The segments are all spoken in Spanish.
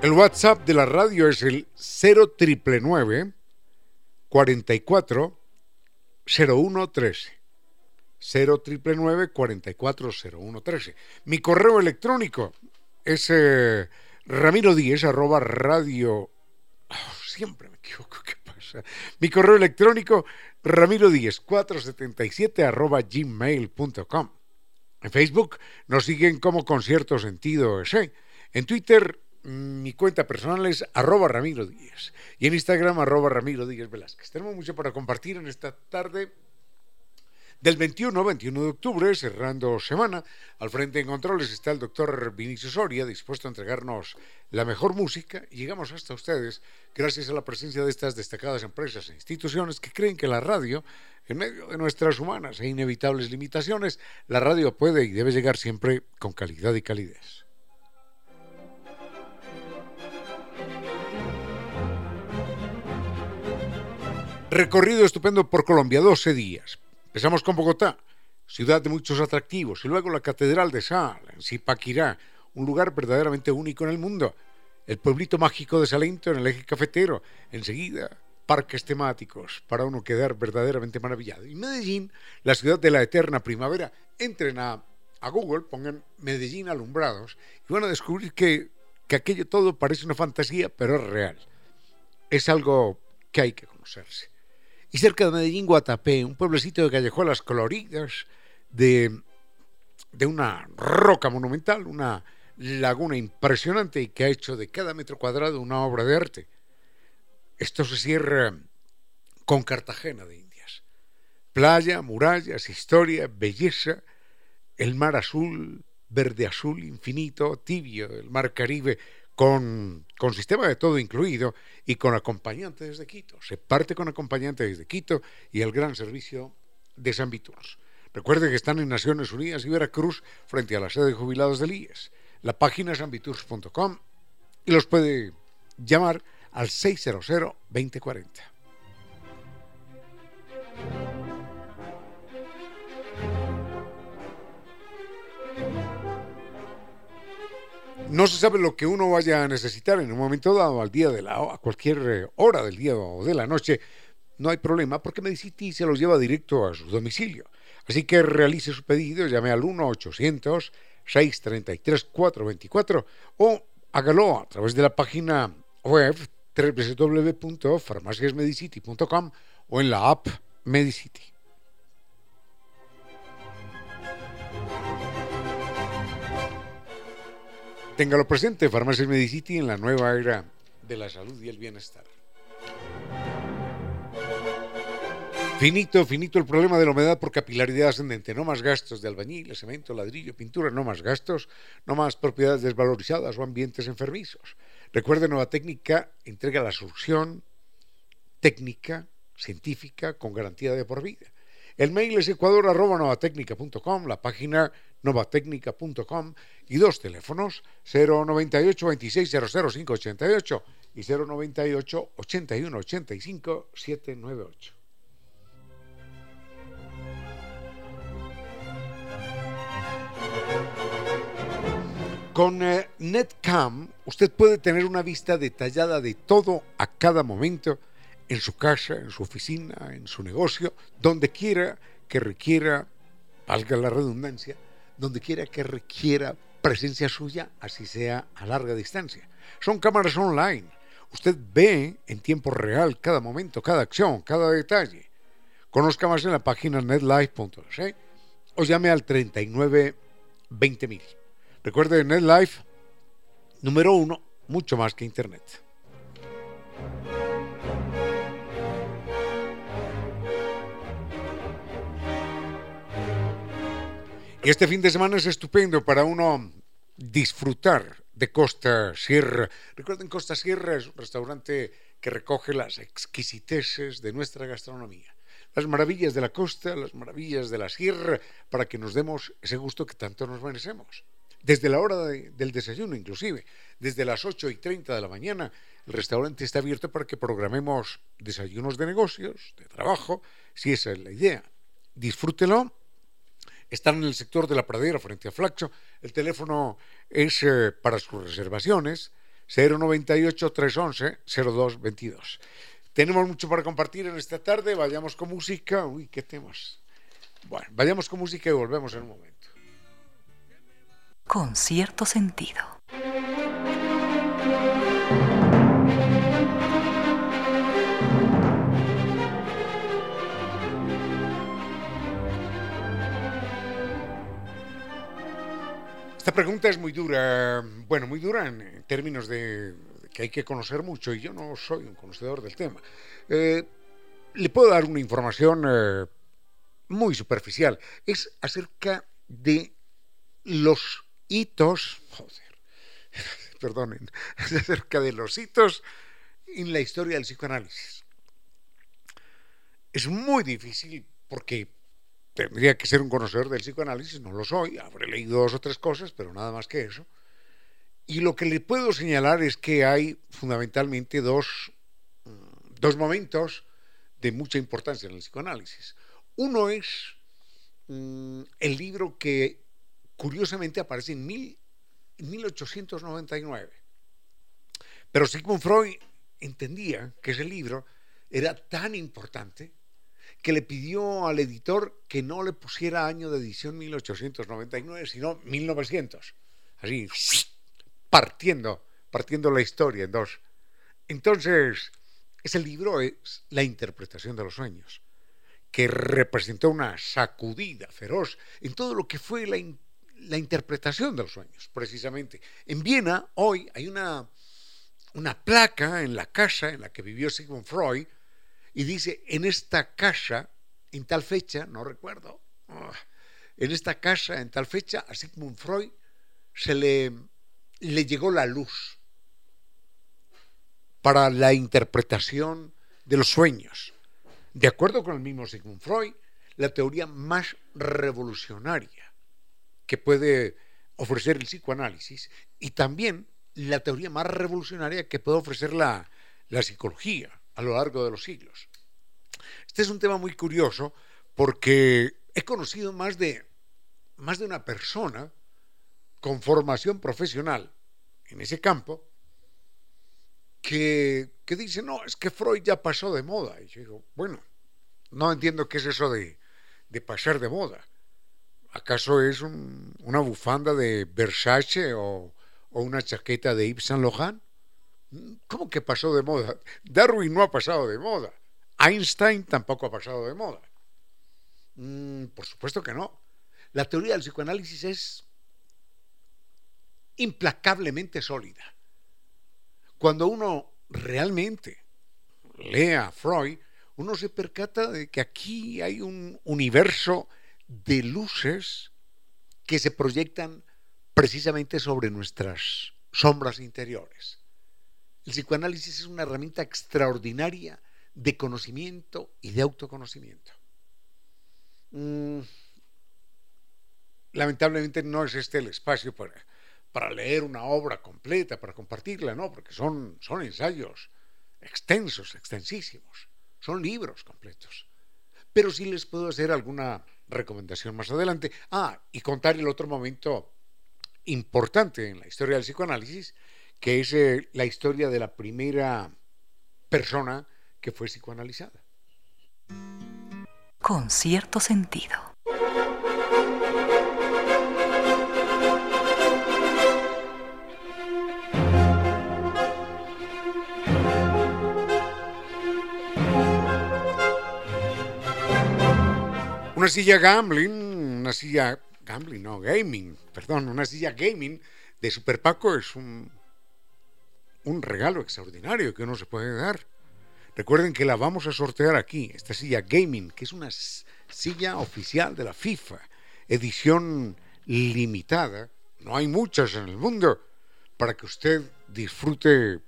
El WhatsApp de la radio es el 0999 44 0113. 0999 44 0113. Mi correo electrónico es eh, ramiro 10 arroba radio. Oh, siempre me equivoco, ¿qué pasa? Mi correo electrónico ramiro 10 477 arroba gmail.com. En Facebook nos siguen como Concierto Sentido ese. En Twitter mi cuenta personal es arroba Ramiro Díez y en Instagram arroba Ramiro Díez Velázquez. Tenemos mucho para compartir en esta tarde del 21 21 de octubre, cerrando semana. Al frente en controles está el doctor Vinicio Soria, dispuesto a entregarnos la mejor música. Llegamos hasta ustedes gracias a la presencia de estas destacadas empresas e instituciones que creen que la radio, en medio de nuestras humanas e inevitables limitaciones, la radio puede y debe llegar siempre con calidad y calidez. Recorrido estupendo por Colombia, 12 días. Empezamos con Bogotá, ciudad de muchos atractivos, y luego la Catedral de Sal, en Zipaquirá, un lugar verdaderamente único en el mundo. El pueblito mágico de Salento en el eje cafetero. Enseguida, parques temáticos para uno quedar verdaderamente maravillado. Y Medellín, la ciudad de la eterna primavera. Entren a, a Google, pongan Medellín alumbrados y van a descubrir que, que aquello todo parece una fantasía, pero es real. Es algo que hay que conocerse y cerca de Medellín, Guatapé, un pueblecito de callejuelas coloridas, de, de una roca monumental, una laguna impresionante y que ha hecho de cada metro cuadrado una obra de arte. Esto se cierra con Cartagena de Indias. Playa, murallas, historia, belleza, el mar azul, verde azul infinito, tibio, el mar Caribe, con, con, sistema de todo incluido y con acompañante desde Quito. Se parte con acompañante desde Quito y el gran servicio de San Viturs. Recuerde que están en Naciones Unidas y Veracruz frente a la sede de jubilados del IES. La página es sanviturs.com y los puede llamar al 600 no se sabe lo que uno vaya a necesitar en un momento dado, al día de la, a cualquier eh, hora del día o de la noche, no hay problema porque Medicity se los lleva directo a su domicilio. Así que realice su pedido, llame al 1-800-633-424 o hágalo a través de la página web www.farmaciasmedicity.com o en la app Medicity. Téngalo presente, Farmacias Medicity en la nueva era de la salud y el bienestar. Finito, finito el problema de la humedad por capilaridad ascendente. No más gastos de albañil, cemento, ladrillo, pintura, no más gastos, no más propiedades desvalorizadas o ambientes enfermizos. Recuerde, Nueva Técnica entrega la solución técnica, científica, con garantía de por vida. El mail es ecuador.novatecnica.com, la página novatecnica.com y dos teléfonos 098 26 588 y 098 81 85 798. Con eh, Netcam usted puede tener una vista detallada de todo a cada momento en su casa, en su oficina, en su negocio, donde quiera que requiera, valga la redundancia, donde quiera que requiera presencia suya, así sea a larga distancia. Son cámaras online. Usted ve en tiempo real cada momento, cada acción, cada detalle. Conozca más en la página netlife.es o llame al 39 20.000. Recuerde, NetLife, número uno, mucho más que Internet. Este fin de semana es estupendo para uno disfrutar de Costa Sierra. Recuerden, Costa Sierra es un restaurante que recoge las exquisiteces de nuestra gastronomía. Las maravillas de la costa, las maravillas de la sierra, para que nos demos ese gusto que tanto nos merecemos desde la hora del desayuno inclusive, desde las 8 y 30 de la mañana, el restaurante está abierto para que programemos desayunos de negocios, de trabajo, si esa es la idea. Disfrútelo. Están en el sector de la pradera frente a Flaxo. El teléfono es eh, para sus reservaciones 098 311 0222. Tenemos mucho para compartir en esta tarde. Vayamos con música. Uy, qué temas. Bueno, vayamos con música y volvemos en un momento con cierto sentido. Esta pregunta es muy dura, bueno, muy dura en términos de que hay que conocer mucho y yo no soy un conocedor del tema. Eh, le puedo dar una información eh, muy superficial. Es acerca de los hitos, joder, perdonen, acerca de los hitos en la historia del psicoanálisis. Es muy difícil porque tendría que ser un conocedor del psicoanálisis, no lo soy, habré leído dos o tres cosas, pero nada más que eso. Y lo que le puedo señalar es que hay fundamentalmente dos, mm, dos momentos de mucha importancia en el psicoanálisis. Uno es mm, el libro que curiosamente aparece en, 1899. Pero Sigmund Freud entendía que ese libro era tan importante que le pidió al editor que no le pusiera año de edición 1899, sino 1900. Así, partiendo, partiendo la historia en dos. Entonces, ese libro es la interpretación de los sueños, que representó una sacudida feroz en todo lo que fue la la interpretación de los sueños, precisamente. En Viena, hoy, hay una, una placa en la casa en la que vivió Sigmund Freud y dice, en esta casa, en tal fecha, no recuerdo, ah, en esta casa, en tal fecha, a Sigmund Freud se le, le llegó la luz para la interpretación de los sueños. De acuerdo con el mismo Sigmund Freud, la teoría más revolucionaria que puede ofrecer el psicoanálisis y también la teoría más revolucionaria que puede ofrecer la, psicología a lo largo de los siglos. Este es un tema muy curioso porque he conocido más de, más de una persona con formación profesional en ese campo que, dice, no, es que Freud ya pasó de moda. Y yo digo, bueno, no entiendo qué es eso de, de pasar de moda. ¿Acaso es una bufanda de Versace o, una chaqueta de Yves Saint Laurent? ¿Cómo que pasó de moda? Darwin no ha pasado de moda. Einstein tampoco ha pasado de moda. Mm, por supuesto que no. La teoría del psicoanálisis es implacablemente sólida. Cuando uno realmente lee a Freud, uno se percata de que aquí hay un universo de luces que se proyectan precisamente sobre nuestras sombras interiores. El psicoanálisis es una herramienta extraordinaria de conocimiento y de autoconocimiento. Mm, lamentablemente no es este el espacio para, leer una obra completa, para compartirla, no, porque son, son ensayos extensos, extensísimos, son libros completos. Pero sí les puedo hacer alguna recomendación más adelante. Ah, y contar el otro momento importante en la historia del psicoanálisis, que es eh, la historia de la primera persona que fue psicoanalizada. Con cierto sentido. Una silla gambling, una silla gambling, no, gaming, perdón, una silla gaming de Super Paco es un, un regalo extraordinario que uno se puede dar. Recuerden que la vamos a sortear aquí, esta silla gaming, que es una silla oficial de la FIFA, edición limitada. No hay muchas en el mundo para que usted disfrute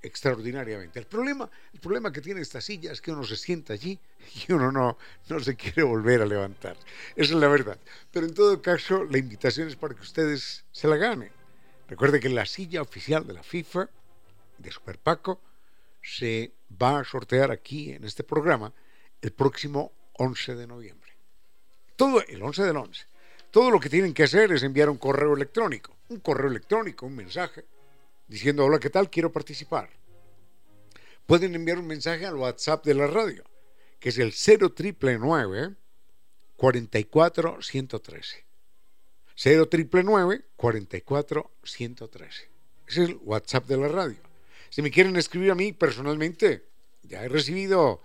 extraordinariamente. El problema, el problema que tiene esta silla es que uno se sienta allí y uno no, no se quiere volver a levantar. Esa es la verdad. Pero en todo caso, la invitación es para que ustedes se la ganen. Recuerde que la silla oficial de la FIFA, de Super Paco, se va a sortear aquí en este programa el próximo 11 de noviembre. Todo el 11 del 11. Todo lo que tienen que hacer es enviar un correo electrónico, un correo electrónico, un mensaje diciendo, hola, ¿qué tal? Quiero participar. Pueden enviar un mensaje al WhatsApp de la radio, que es el 0999 44 113. 0999 44 113. Ese es el WhatsApp de la radio. Si me quieren escribir a mí personalmente, ya he recibido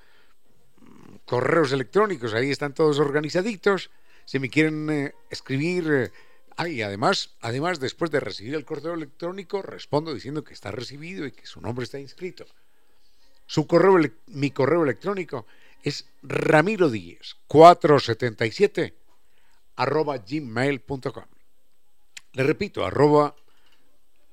correos electrónicos, ahí están todos organizaditos. Si me quieren eh, escribir eh, además, además, después de recibir el correo electrónico, respondo diciendo que está recibido y que su nombre está inscrito. Su correo, mi correo electrónico es ramiro 477 arroba gmail.com. Le repito, arroba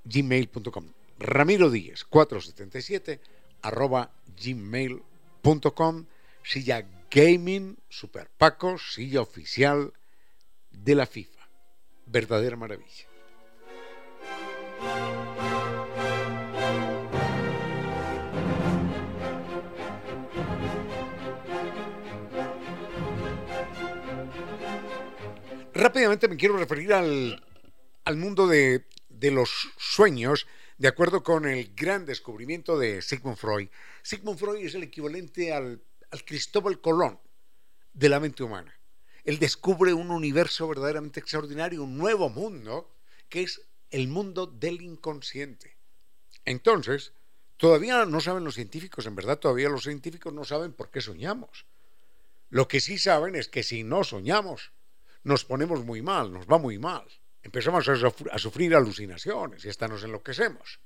gmail.com. Ramiro 477 arroba gmail.com. Silla Gaming Super Paco, silla oficial de la FIFA verdadera maravilla. Rápidamente me quiero referir al, mundo de, los sueños, de acuerdo con el gran descubrimiento de Sigmund Freud. Sigmund Freud es el equivalente al Cristóbal Colón de la mente humana él descubre un universo verdaderamente extraordinario, un nuevo mundo, que es el mundo del inconsciente. Entonces, todavía no saben los científicos, en verdad todavía los científicos no saben por qué soñamos. Lo que sí saben es que si no soñamos, nos ponemos muy mal, nos va muy mal. Empezamos a, sufrir alucinaciones y hasta nos enloquecemos.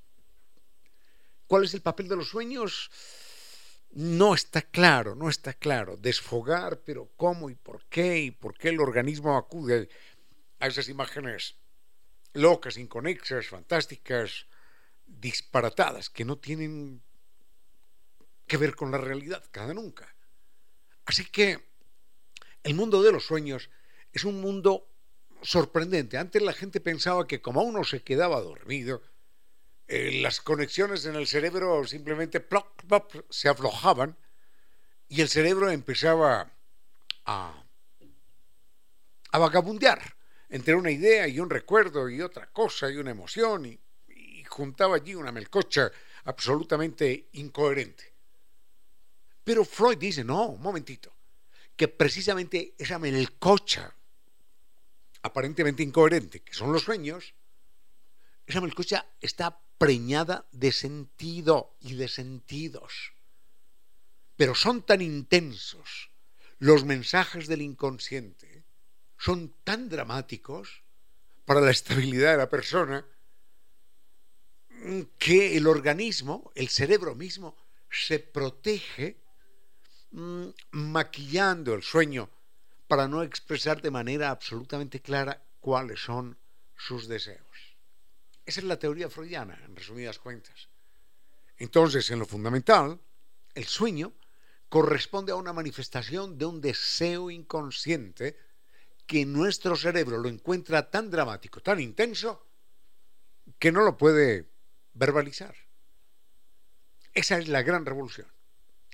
¿Cuál es el papel de los sueños? no está claro, no está claro. Desfogar, pero cómo y por qué y por qué el organismo acude a esas imágenes locas, inconexas, fantásticas, disparatadas, que no tienen que ver con la realidad, cada nunca. Así que el mundo de los sueños es un mundo sorprendente. Antes la gente pensaba que como uno se quedaba dormido, eh, las conexiones en el cerebro simplemente se aflojaban y el cerebro empezaba a, a vagabundear entre una idea y un recuerdo y otra cosa y una emoción y, y juntaba allí una melcocha absolutamente incoherente. Pero Freud dice, no, un momentito, que precisamente esa melcocha aparentemente incoherente, que son los sueños, esa melcocha está preñada de sentido y de sentidos. Pero son tan intensos los mensajes del inconsciente, son tan dramáticos para la estabilidad de la persona, que el organismo, el cerebro mismo, se protege mm, maquillando el sueño para no expresar de manera absolutamente clara cuáles son sus deseos. Esa es la teoría freudiana, en resumidas cuentas. Entonces, en lo fundamental, el sueño corresponde a una manifestación de un deseo inconsciente que nuestro cerebro lo encuentra tan dramático, tan intenso, que no lo puede verbalizar. Esa es la gran revolución.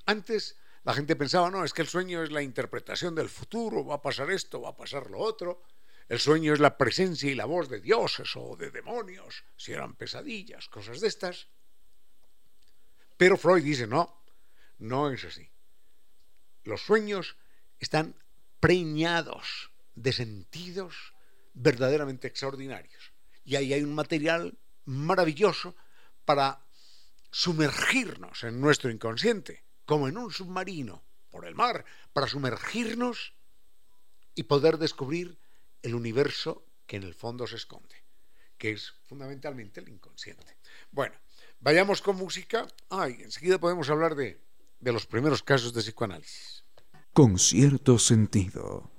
Antes la gente pensaba, no, es que el sueño es la interpretación del futuro, va a pasar esto, va a pasar lo otro. El sueño es la presencia y la voz de dioses o de demonios, si eran pesadillas, cosas de estas. Pero Freud dice, no, no es así. Los sueños están preñados de sentidos verdaderamente extraordinarios. Y ahí hay un material maravilloso para sumergirnos en nuestro inconsciente, como en un submarino por el mar, para sumergirnos y poder descubrir el universo que en el fondo se esconde, que es fundamentalmente el inconsciente. Bueno, vayamos con música. Ay, enseguida podemos hablar de, de los primeros casos de psicoanálisis. Con cierto sentido.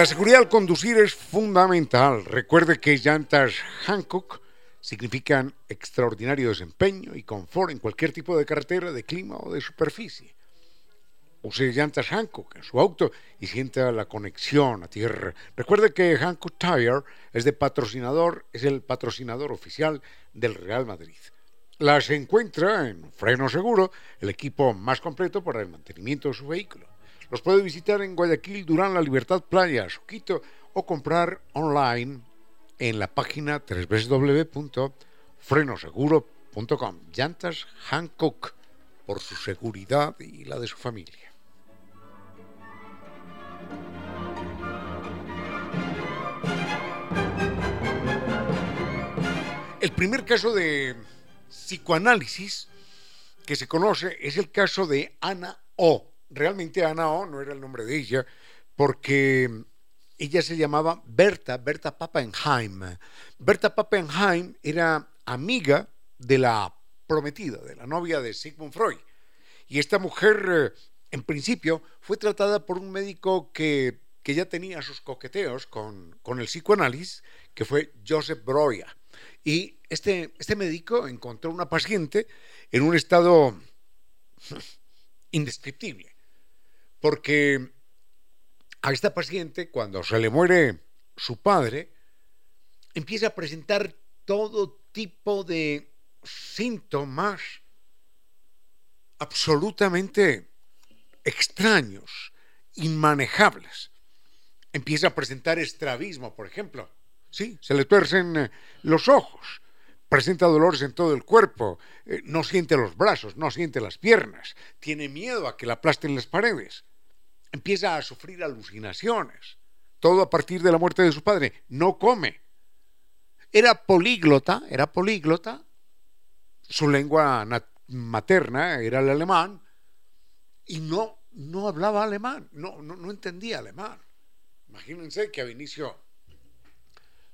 La seguridad al conducir es fundamental. Recuerde que llantas Hancock significan extraordinario desempeño y confort en cualquier tipo de carretera, de clima o de superficie. Use llantas Hancock en su auto y sienta la conexión a tierra. Recuerde que Hancock Tire es patrocinador, es el patrocinador oficial del Real Madrid. Las encuentra en Freno Seguro, el equipo más completo para el mantenimiento de su vehículo. Los puede visitar en Guayaquil, Durán, La Libertad, Playa, Suquito o comprar online en la página www.frenoseguro.com. Llantas Hancock por su seguridad y la de su familia. El primer caso de psicoanálisis que se conoce es el caso de Ana O realmente Ana O no era el nombre de ella, porque ella se llamaba Berta, Berta Pappenheim. Berta Pappenheim era amiga de la prometida, de la novia de Sigmund Freud. Y esta mujer, eh, en principio, fue tratada por un médico que, ya tenía sus coqueteos con, con, el psicoanálisis, que fue Joseph Breuer. Y este, este médico encontró una paciente en un estado indescriptible porque a esta paciente, cuando se le muere su padre, empieza a presentar todo tipo de síntomas absolutamente extraños, inmanejables. Empieza a presentar estrabismo, por ejemplo. Sí, se le tuercen eh, los ojos, presenta dolores en todo el cuerpo, eh, no siente los brazos, no siente las piernas, tiene miedo a que la aplasten las paredes empieza a sufrir alucinaciones. Todo a partir de la muerte de su padre. No come. Era políglota, era políglota. Su lengua materna era el alemán y no, no hablaba alemán, no, no, entendía alemán. Imagínense que a Vinicio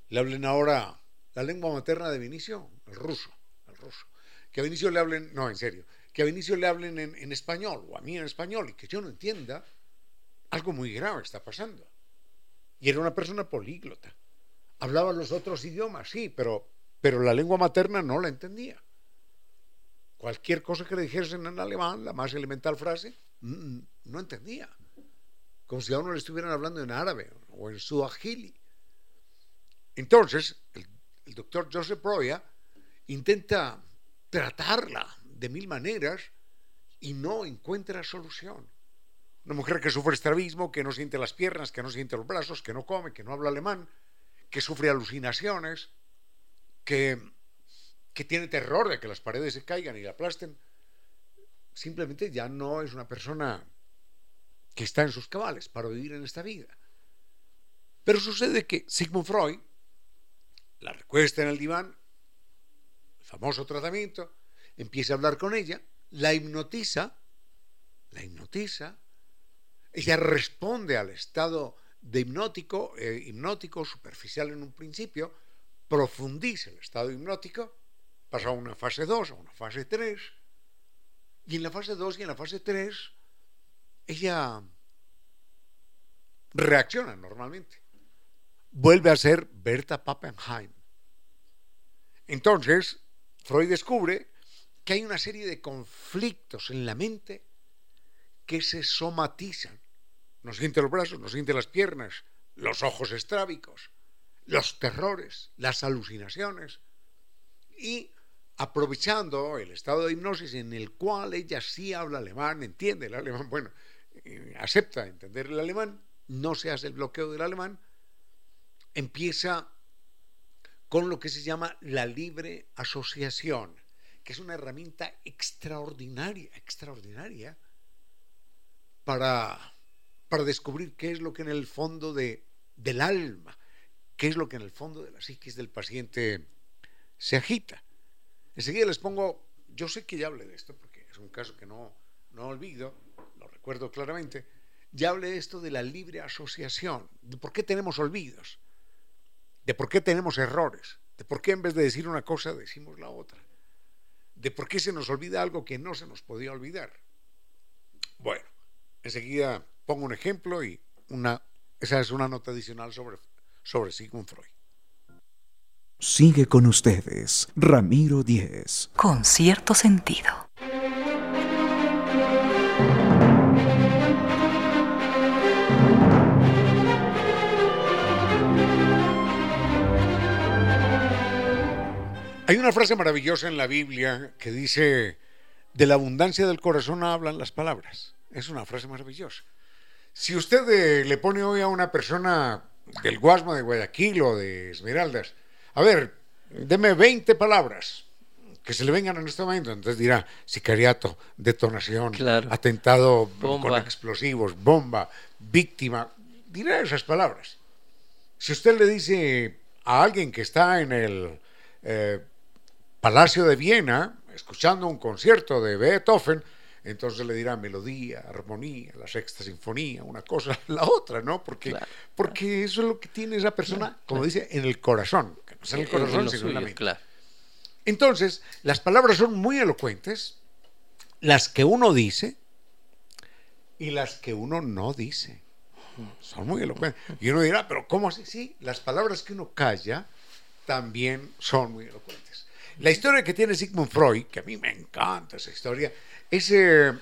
le hablen ahora la lengua materna de Vinicio, el ruso, el ruso. Que a Vinicio le hablen, no, en serio, que a Vinicio le hablen en, en español o a mí en español y que yo no entienda, algo muy grave está pasando. Y era una persona políglota. Hablaba los otros idiomas, sí, pero, pero la lengua materna no la entendía. Cualquier cosa que le dijesen en alemán, la más elemental frase, no entendía. Como si a uno le estuvieran hablando en árabe o en suajili. Entonces, el, doctor Joseph Breuer intenta tratarla de mil maneras y no encuentra solución. Una mujer que sufre estrabismo, que no siente las piernas, que no siente los brazos, que no come, que no habla alemán, que sufre alucinaciones, que, que tiene terror de que las paredes se caigan y la aplasten, simplemente ya no es una persona que está en sus cabales para vivir en esta vida. Pero sucede que Sigmund Freud la recuesta en el diván, el famoso tratamiento, empieza a hablar con ella la hipnotiza, la hipnotiza, ella responde al estado hipnótico, eh, hipnótico superficial en un principio, profundiza el estado hipnótico, pasa a una fase 2, a una fase 3, y en la fase 2 y en la fase 3 ella reacciona normalmente. Vuelve a ser Berta Pappenheim. Entonces, Freud descubre que hay una serie de conflictos en la mente que se somatizan. No siente los brazos, no siente las piernas, los ojos estrábicos, los terrores, las alucinaciones. Y aprovechando el estado de hipnosis en el cual ella sí habla alemán, entiende el alemán, bueno, eh, acepta entender el alemán, no se hace el bloqueo del alemán, empieza con lo que se llama la libre asociación, que es una herramienta extraordinaria, extraordinaria, para, para descubrir qué es lo que en el fondo de, del alma, qué es lo que en el fondo de la psiquis del paciente se agita. Enseguida les pongo, yo sé que ya hablé de esto, porque es un caso que no, no olvido, lo recuerdo claramente, ya hablé de esto de la libre asociación, de por qué tenemos olvidos, de por qué tenemos errores, de por qué en vez de decir una cosa decimos la otra, de por qué se nos olvida algo que no se nos podía olvidar. Bueno, enseguida pongo un ejemplo y una, esa es una nota adicional sobre, sobre Sigmund Freud. Sigue con ustedes, Ramiro Díez. Con cierto sentido. Hay una frase maravillosa en la Biblia que dice, de la abundancia del corazón hablan las palabras. Es una frase maravillosa. Si usted eh, le pone hoy a una persona del Guasma de Guayaquil o de Esmeraldas, a ver, deme 20 palabras que se le vengan en este momento. Entonces dirá sicariato, detonación, atentado con explosivos, bomba, víctima. Dirá esas palabras. Si usted le dice a alguien que está en el eh, Palacio de Viena, escuchando un concierto de Beethoven, entonces le dirá melodía, armonía, la sexta sinfonía, una cosa, la otra, ¿no? Porque, porque eso es lo que tiene esa persona, como dice, en el corazón, que no es en el corazón, sino en la mente. Entonces, las palabras son muy elocuentes, las que uno dice y las que uno no dice. Son muy elocuentes. Y uno dirá, pero ¿cómo así? Sí, las palabras que uno calla también son muy elocuentes. La historia que tiene Sigmund Freud, que a mí me encanta esa historia, es eh,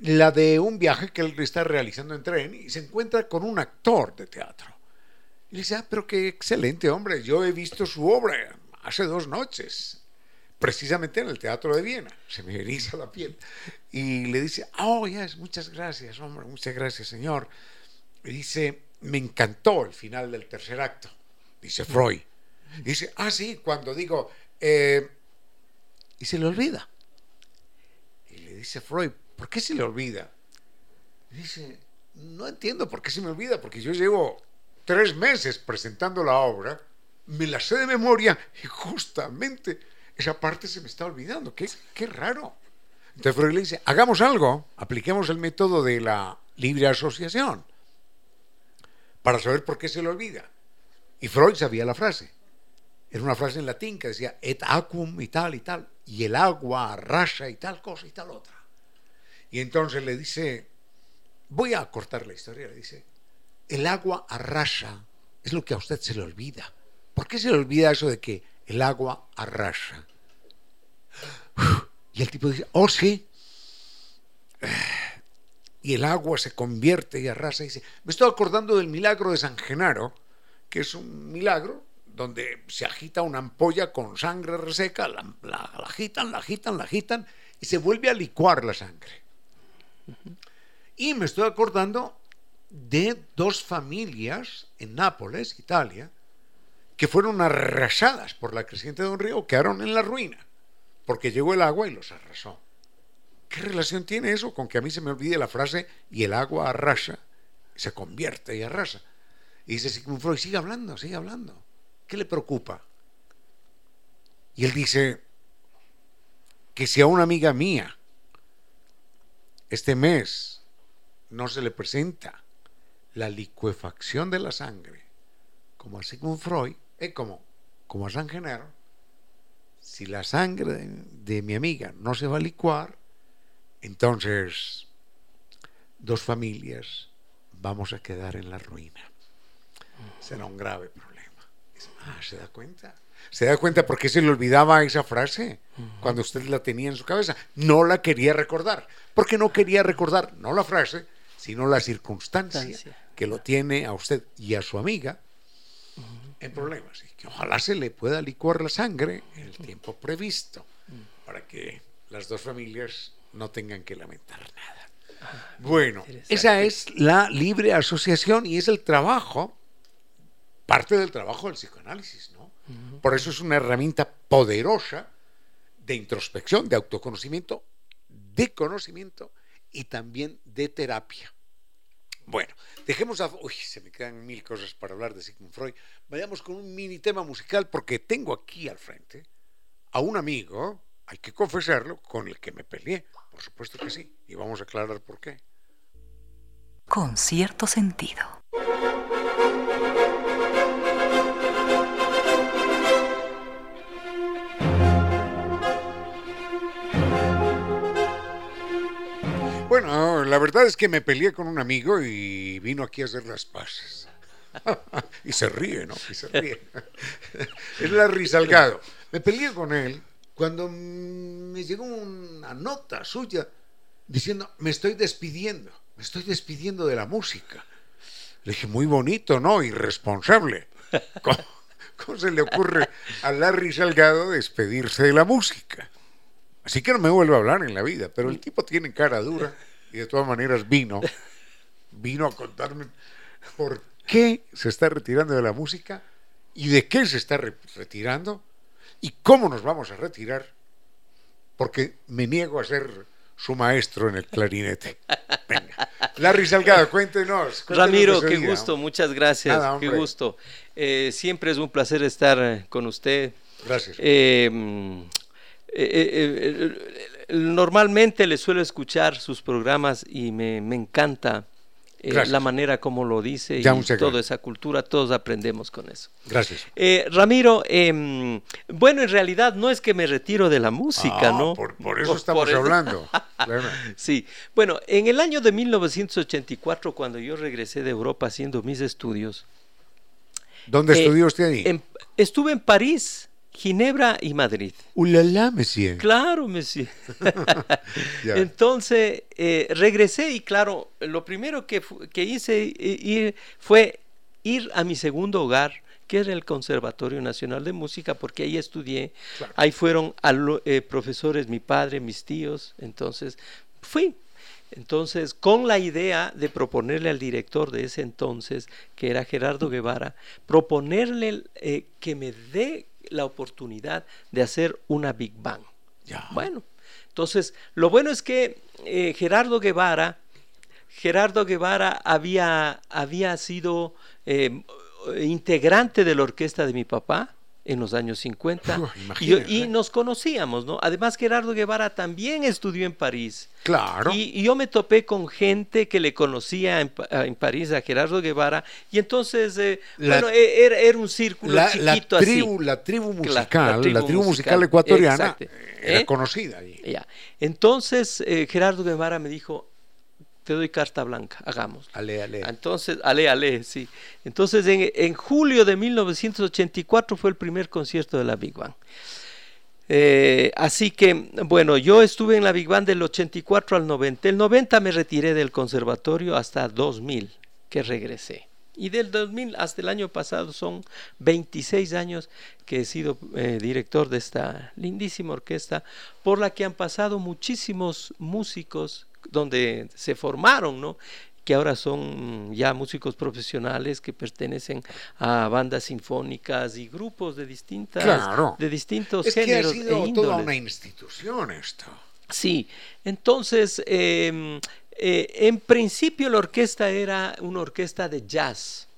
la de un viaje que él está realizando en tren y se encuentra con un actor de teatro. Y le dice, ah, pero qué excelente hombre, yo he visto su obra hace dos noches, precisamente en el Teatro de Viena. Se me eriza la piel. Y le dice, oh, yes, muchas gracias, hombre, muchas gracias, señor. Y dice, me encantó el final del tercer acto, dice Freud. Y dice, ah, sí, cuando digo, eh", y se le olvida. Y le dice Freud, ¿por qué se le olvida? dice, no entiendo por qué se me olvida, porque yo llevo tres meses presentando la obra, me la sé de memoria y justamente esa parte se me está olvidando. Qué, qué raro. Entonces Freud le dice, hagamos algo, apliquemos el método de la libre asociación para saber por qué se le olvida. Y Freud sabía la frase. Era una frase en latín que decía et aquum y tal y tal, y el agua arrasa y tal cosa y tal otra. Y entonces le dice, voy a cortar la historia, le dice, el agua arrasa, es lo que a usted se le olvida. ¿Por qué se le olvida eso de que el agua arrasa? Y el tipo dice, oh sí. Y el agua se convierte y arrasa. Y dice, me estoy acordando del milagro de San Genaro, que es un milagro donde se agita una ampolla con sangre reseca, la, agitan, la agitan, la agitan y se vuelve a licuar la sangre. Y me estoy acordando de dos familias en Nápoles, Italia, que fueron arrasadas por la creciente de un río, quedaron en la ruina, porque llegó el agua y los arrasó. ¿Qué relación tiene eso con que a mí se me olvide la frase y el agua arrasa, se convierte y arrasa? Y dice Sigmund Freud, sigue hablando, sigue hablando. ¿Qué le preocupa? Y él dice, que si a una amiga mía este mes no se le presenta la licuefacción de la sangre, como a Sigmund Freud, es como, como a San Genaro, si la sangre de, de mi amiga no se va a licuar, entonces dos familias vamos a quedar en la ruina. Será un grave problema. Ah, ¿se da cuenta? ¿Se da cuenta por qué se le olvidaba esa frase cuando usted la tenía en su cabeza? No la quería recordar. Porque no quería recordar, no la frase, sino la circunstancia que lo tiene a usted y a su amiga en problemas. Y que ojalá se le pueda licuar la sangre en el tiempo previsto para que las dos familias no tengan que lamentar nada. Ah, bueno, esa es la libre asociación y es el trabajo, parte del trabajo del psicoanálisis, ¿no? Por eso es una herramienta poderosa de introspección, de autoconocimiento, de conocimiento y también de terapia. Bueno, dejemos a... Uy, se me quedan mil cosas para hablar de Sigmund Freud. Vayamos con un mini tema musical porque tengo aquí al frente a un amigo, hay que confesarlo, con el que me peleé. Por supuesto que sí. Y vamos a aclarar por qué. Con cierto sentido. Bueno, la verdad es que me peleé con un amigo y vino aquí a hacer las paces. y se ríe, ¿no? Y se ríe. es Larry Salgado. Me peleé con él cuando me llegó una nota suya diciendo, me estoy despidiendo, me estoy despidiendo de la música. Le dije, muy bonito, ¿no? Irresponsable. ¿Cómo, se le ocurre a Larry Salgado despedirse de la música? Así que no me vuelve a hablar en la vida, pero el tipo tiene cara dura y de todas maneras vino, vino a contarme por qué se está retirando de la música y de qué se está retirando ¿Y cómo nos vamos a retirar? Porque me niego a ser su maestro en el clarinete. Venga. Larry Salgado, cuéntenos. Ramiro, qué gusto, muchas gracias. qué gusto. Eh, siempre es un placer estar eh, con usted. Gracias. Eh, normalmente le suelo escuchar sus programas y me, me encanta eh, la manera como lo dice y toda esa cultura, todos aprendemos con eso. Gracias. Eh, Ramiro, em, bueno, en realidad no es que me retiro de la música, ah, ¿no? Por, eso estamos hablando. sí, bueno, en el año de 1984, cuando yo regresé de Europa haciendo mis estudios. ¿Dónde eh, estudió usted ahí? estuve en París. Ginebra y Madrid. ¡Ulala, monsieur! Claro, monsieur. Entonces eh, regresé y claro, lo primero que, hice eh, fue ir a mi segundo hogar, que era el Conservatorio Nacional de Música, porque ahí estudié. Ahí fueron eh, profesores, mi padre, mis tíos. Entonces fui. Entonces, con la idea de proponerle al director de ese entonces, que era Gerardo Guevara, proponerle que me dé la oportunidad de hacer una Big Bang. Bueno, entonces, lo bueno es que eh, Gerardo Guevara, Gerardo Guevara había, había sido eh, integrante de la orquesta de mi papá, en los años 50 y, nos conocíamos, ¿no? Además Gerardo Guevara también estudió en París. Claro. Y, yo me topé con gente que le conocía en, París a Gerardo Guevara y entonces, eh, bueno, e, era, un círculo chiquito la tribu, La tribu musical, la tribu, musical, ecuatoriana era ¿Eh? conocida allí. Ya. Entonces eh, Gerardo Guevara me dijo, te doy carta blanca, hagamos. Ale, ale. Entonces, ale, ale, sí. Entonces, en, julio de 1984 fue el primer concierto de la Big Bang. Eh, así que, bueno, yo estuve en la Big Bang del 84 al 90. El 90 me retiré del conservatorio hasta 2000, que regresé. Y del 2000 hasta el año pasado son 26 años que he sido eh, director de esta lindísima orquesta, por la que han pasado muchísimos músicos donde se formaron, ¿no? que ahora son ya músicos profesionales que pertenecen a bandas sinfónicas y grupos de distintas de distintos géneros que ha sido e toda una institución esto. Sí, entonces em, eh, en principio la orquesta era una orquesta de jazz,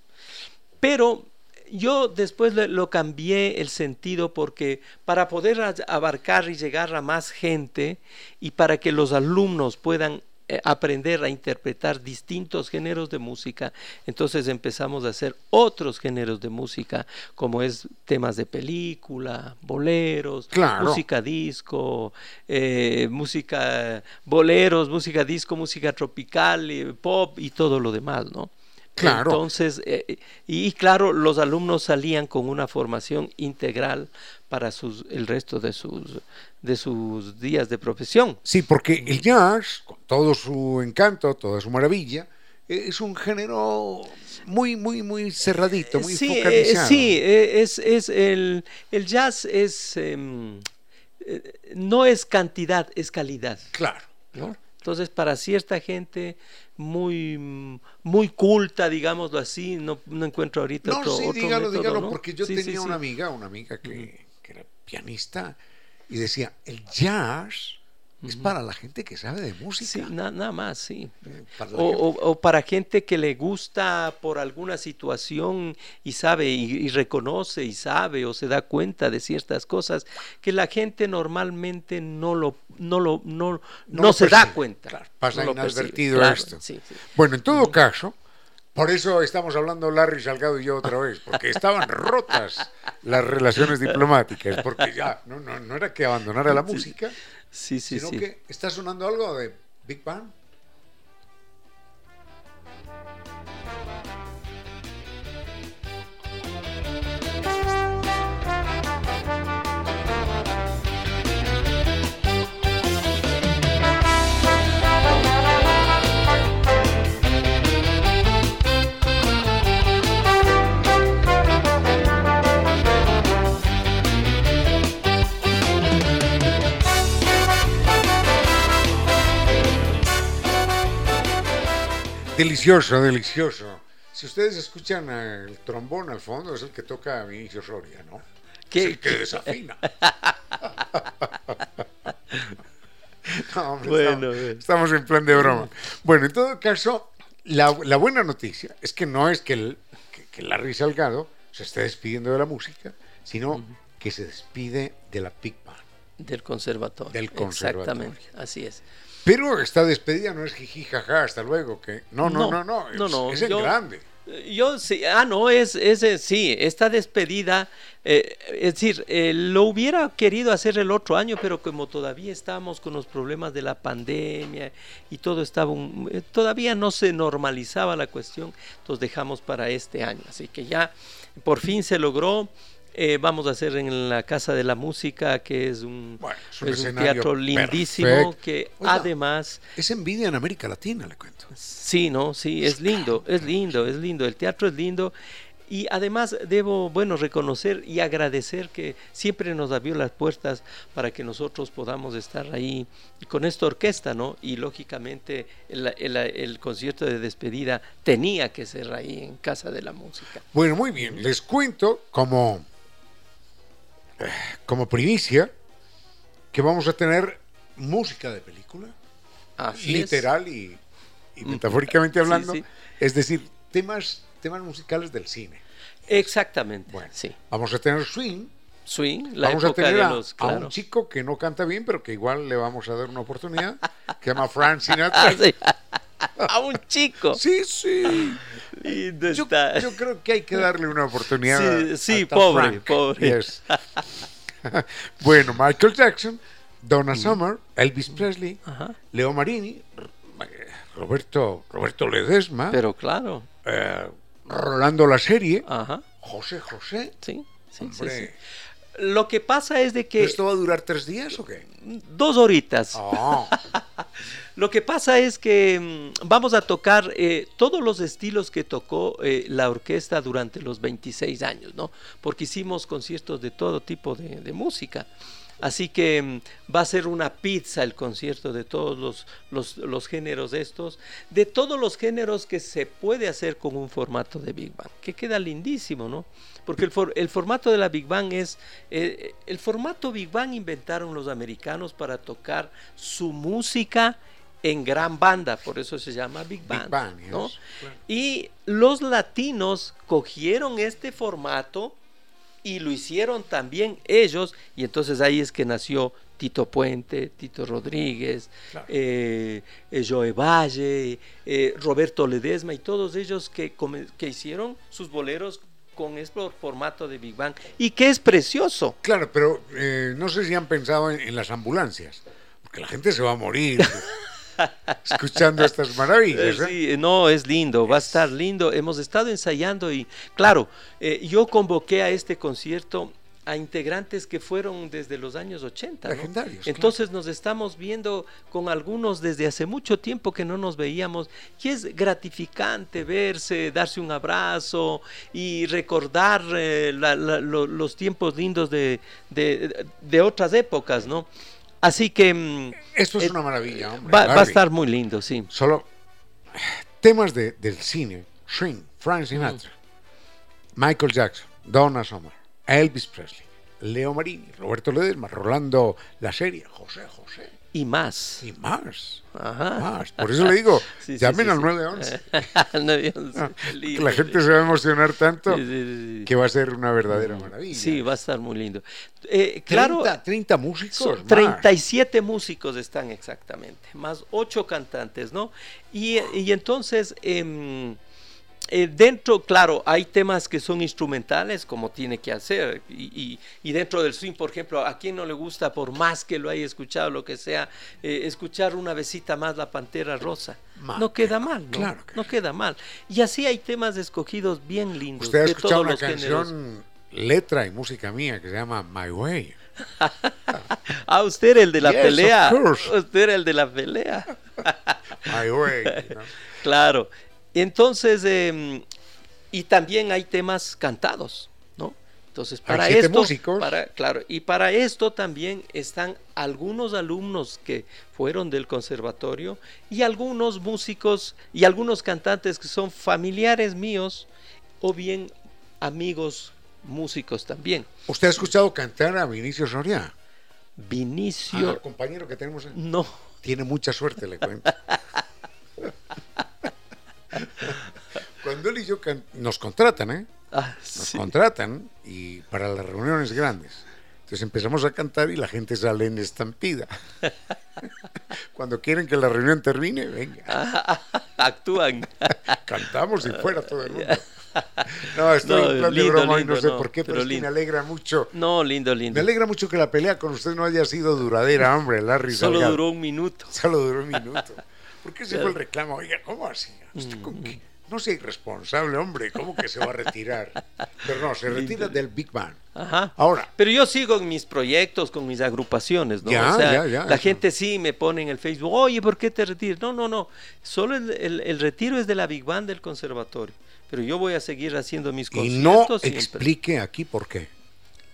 pero yo después lo cambié el sentido porque para poder abarcar y llegar a más gente y para que los alumnos puedan eh, aprender a interpretar distintos géneros de música, entonces empezamos a hacer otros géneros de música, como es temas de película, boleros, música disco, eh, música boleros, música disco, música tropical, eh, pop y todo lo demás, ¿no? Claro. Entonces, y, claro, los alumnos salían con una formación integral para sus, el resto de sus, de sus días de profesión. Sí, porque el jazz, con todo su encanto, toda su maravilla, e, es un género muy, muy, muy cerradito, muy sí, eh, focalizado. sí, e, es, es el, el jazz es em, eh, no es cantidad, es calidad. Claro, Entonces, para cierta gente muy muy culta, digámoslo así, no, no encuentro ahorita no, otro, sí, otro dígalo, método, dígalo, ¿no? porque yo Sí, tenía sí, una amiga, una amiga que, que era pianista, y decía, el jazz es para la gente que sabe de música. Sí, na- nada más, sí. Para la O, o- o para gente que le gusta por alguna situación y sabe y, y reconoce y sabe o se da cuenta de ciertas cosas que la gente normalmente no lo no lo no, No no lo se da percibe, cuenta. claro, pasa no inadvertido claro, esto. sí, sí. Bueno, en todo caso, por eso estamos hablando Larry Salgado y yo otra vez, porque estaban rotas las relaciones diplomáticas, porque ya no, no, no era que abandonara la música, Sí, sí, sino sí. que está sonando algo de Big Bang. Delicioso, delicioso. Si ustedes escuchan el trombón al fondo, es el que toca Vinicio Soria, ¿no? ¿Qué- Es el que desafina. No, hombre, Bueno, estamos, en plan de broma. Bueno, en todo caso, la, la buena noticia es que no es que, el, que, que Larry Salgado se esté despidiendo de la música, sino que se despide de la Big Band. Del conservatorio. Del conservatorio. Exactamente, así es. Pero esta despedida no es jiji jaja, hasta luego, que no, no, no, no, es, no, es en yo- grande. Yo sí, ah, no, es, es eh, sí, esta despedida, eh, es decir, eh, lo hubiera querido hacer el otro año, pero como todavía estábamos con los problemas de la pandemia y todo estaba, un- eh, todavía no se normalizaba la cuestión, entonces dejamos para este año. Así que ya por fin se logró. Eh, vamos a hacer en la Casa de la Música, que es un, Bueno, es un es un escenario teatro lindísimo, perfecto. que Oiga. además... Es envidia en América Latina, le cuento. Sí, no, sí, es lindo, es lindo, es lindo. El teatro es lindo. Y además debo, bueno, reconocer y agradecer que siempre nos abrió las puertas para que nosotros podamos estar ahí con esta orquesta, ¿no? Y lógicamente el, el- el concierto de despedida tenía que ser ahí en Casa de la Música. Bueno, muy bien. Les cuento como, como primicia que vamos a tener música de película, Así literal y, y metafóricamente hablando. sí. Es decir, temas, temas musicales del cine. Exactamente. Bueno, sí. vamos a tener swing. Swing, la vamos a tener de a, un chico que no canta bien, pero que igual le vamos a dar una oportunidad, que se llama Frank Sinatra. A un chico. Sí, sí. Lindo Yo, está. yo creo que hay que darle una oportunidad. Sí, sí, pobre, Frank. pobre. Yes. bueno, Michael Jackson, Donna Summer, Elvis Presley, Ajá. Leo Marini, Roberto, Roberto Ledesma, Pero claro. eh, Rolando La Serie, Ajá. José José. Sí, sí, sí. Lo que pasa es de que ¿Esto va a durar tres días o qué? dos horitas. Ah, Lo que pasa es que mm, vamos a tocar eh, todos los estilos que tocó eh, la orquesta durante los 26 años, ¿no? Porque hicimos conciertos de todo tipo de, música. Así que mm, va a ser una pizza el concierto de todos los, los, los géneros estos, de todos los géneros que se puede hacer con un formato de Big Bang, que queda lindísimo, ¿no? Porque el, for- el formato de la Big Bang es, eh, el formato Big Bang inventaron los americanos para tocar su música en gran banda, por eso se llama Big Band. Y los latinos cogieron este formato y lo hicieron también ellos, y entonces ahí es que nació Tito Puente, Tito Rodríguez, eh, eh, Joe Valle, eh, Roberto Ledesma y todos ellos que, que hicieron sus boleros con este formato de Big Bang y que es precioso. Claro, pero no sé si han pensado en, las ambulancias, porque la gente se va a morir. escuchando estas maravillas. Sí, no, es lindo, va a estar lindo. Hemos estado ensayando y, claro, yo convoqué a este concierto a integrantes que fueron desde los años 80. Entonces nos estamos viendo con algunos desde hace mucho tiempo que no nos veíamos y es gratificante verse, darse un abrazo y recordar eh, los tiempos lindos de, otras épocas, ¿no? Así que... Mm, Esto es eh, una maravilla, hombre. Va, a estar muy lindo, sí. Solo temas del cine, Shrink, Frank Sinatra, Michael Jackson, Donna Summer, Elvis Presley, Leo Marini, Roberto Ledesma, Rolando La Serie, José José. Y más. Y más. Ajá. Por eso le digo, llamen al 911. Ah, la gente se va a emocionar tanto que va a ser una verdadera mm. maravilla. Sí, va a estar muy lindo. Eh, claro, 30, músicos. 37 músicos están exactamente, más 8 cantantes, ¿no? Y, y entonces... Eh, eh, dentro, claro, hay temas que son instrumentales, como tiene que hacer, y, dentro del swing, por ejemplo, a quien no le gusta, por más que lo haya escuchado, lo que sea, eh, escuchar una besita más la Pantera Rosa. no queda mal, ¿no? Claro no queda mal. Y así hay temas escogidos bien lindos. Usted ha escuchado una canción, letra y música mía que se llama My Way. ah, usted era el de la pelea. Usted era el de la pelea. My Way. Claro. Entonces, em, y también hay temas cantados, ¿no? Entonces, para esto, para, claro, y para esto también están algunos alumnos que fueron del conservatorio y algunos músicos y algunos cantantes que son familiares míos o bien amigos músicos también. ¿Usted ha escuchado cantar a Vinicio Soria? Vinicio. el compañero que tenemos. No. Tiene mucha suerte, le cuento. Cuando él y yo nos contratan, ¿eh? Ah, nos contratan y para las reuniones grandes. Entonces empezamos a cantar y la gente sale en estampida. Cuando quieren que la reunión termine, venga. actúan. Cantamos y fuera todo el mundo. No, estoy en plan de broma y no sé por qué, pero, me alegra mucho. No, lindo, lindo. Me alegra mucho que la pelea con usted no haya sido duradera, hombre, Larry. Solo duró un minuto. Solo duró un minuto. ¿Por qué se fue el reclamo? Oiga, ¿cómo así? No sea irresponsable, hombre, ¿cómo que se va a retirar? Pero no, se retira del Big Bang. Ajá. Ahora. Pero yo sigo en mis proyectos, con mis agrupaciones, ¿no? o sea, la gente sí me pone en el Facebook, oye, ¿por qué te retiras? No, no, no. Solo el, retiro es de la Big Bang del conservatorio. Pero yo voy a seguir haciendo mis conciertos. Y no explique aquí por qué.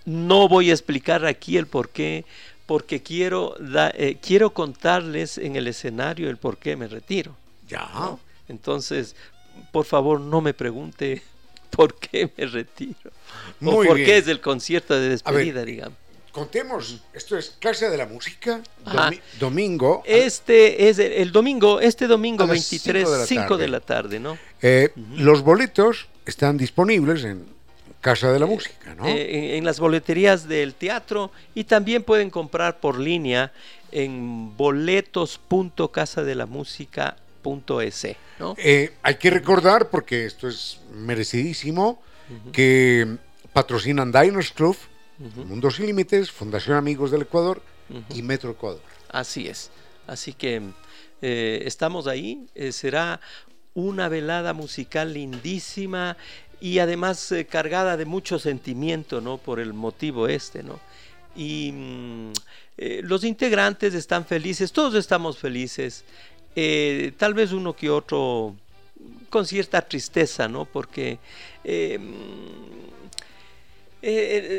No voy a explicar aquí el por qué, porque quiero, eh, quiero contarles en el escenario el por qué me retiro. Ya. Entonces, por favor, no me pregunte por qué me retiro. o por qué es el concierto de despedida, digamos. Contemos, esto es Casa de la Música, domingo. Este es el, domingo, este domingo 23, 5 de, la tarde, ¿no? Eh, los boletos están disponibles en Casa de la Música, ¿no? Eh, en, las boleterías del teatro y también pueden comprar por línea en boletos.casadelamusica.es. ¿no? Eh, hay que recordar, porque esto es merecidísimo, que patrocinan Diners Club, Mundo Sin Límites, Fundación Amigos del Ecuador y Metro Ecuador. Así es. Así que eh, estamos ahí. será una velada musical lindísima y además eh, cargada de mucho sentimiento, ¿no? Por el motivo este, ¿no? Y mm, eh, los integrantes están felices, todos estamos felices, eh, tal vez uno que otro con cierta tristeza, ¿no? Porque mm,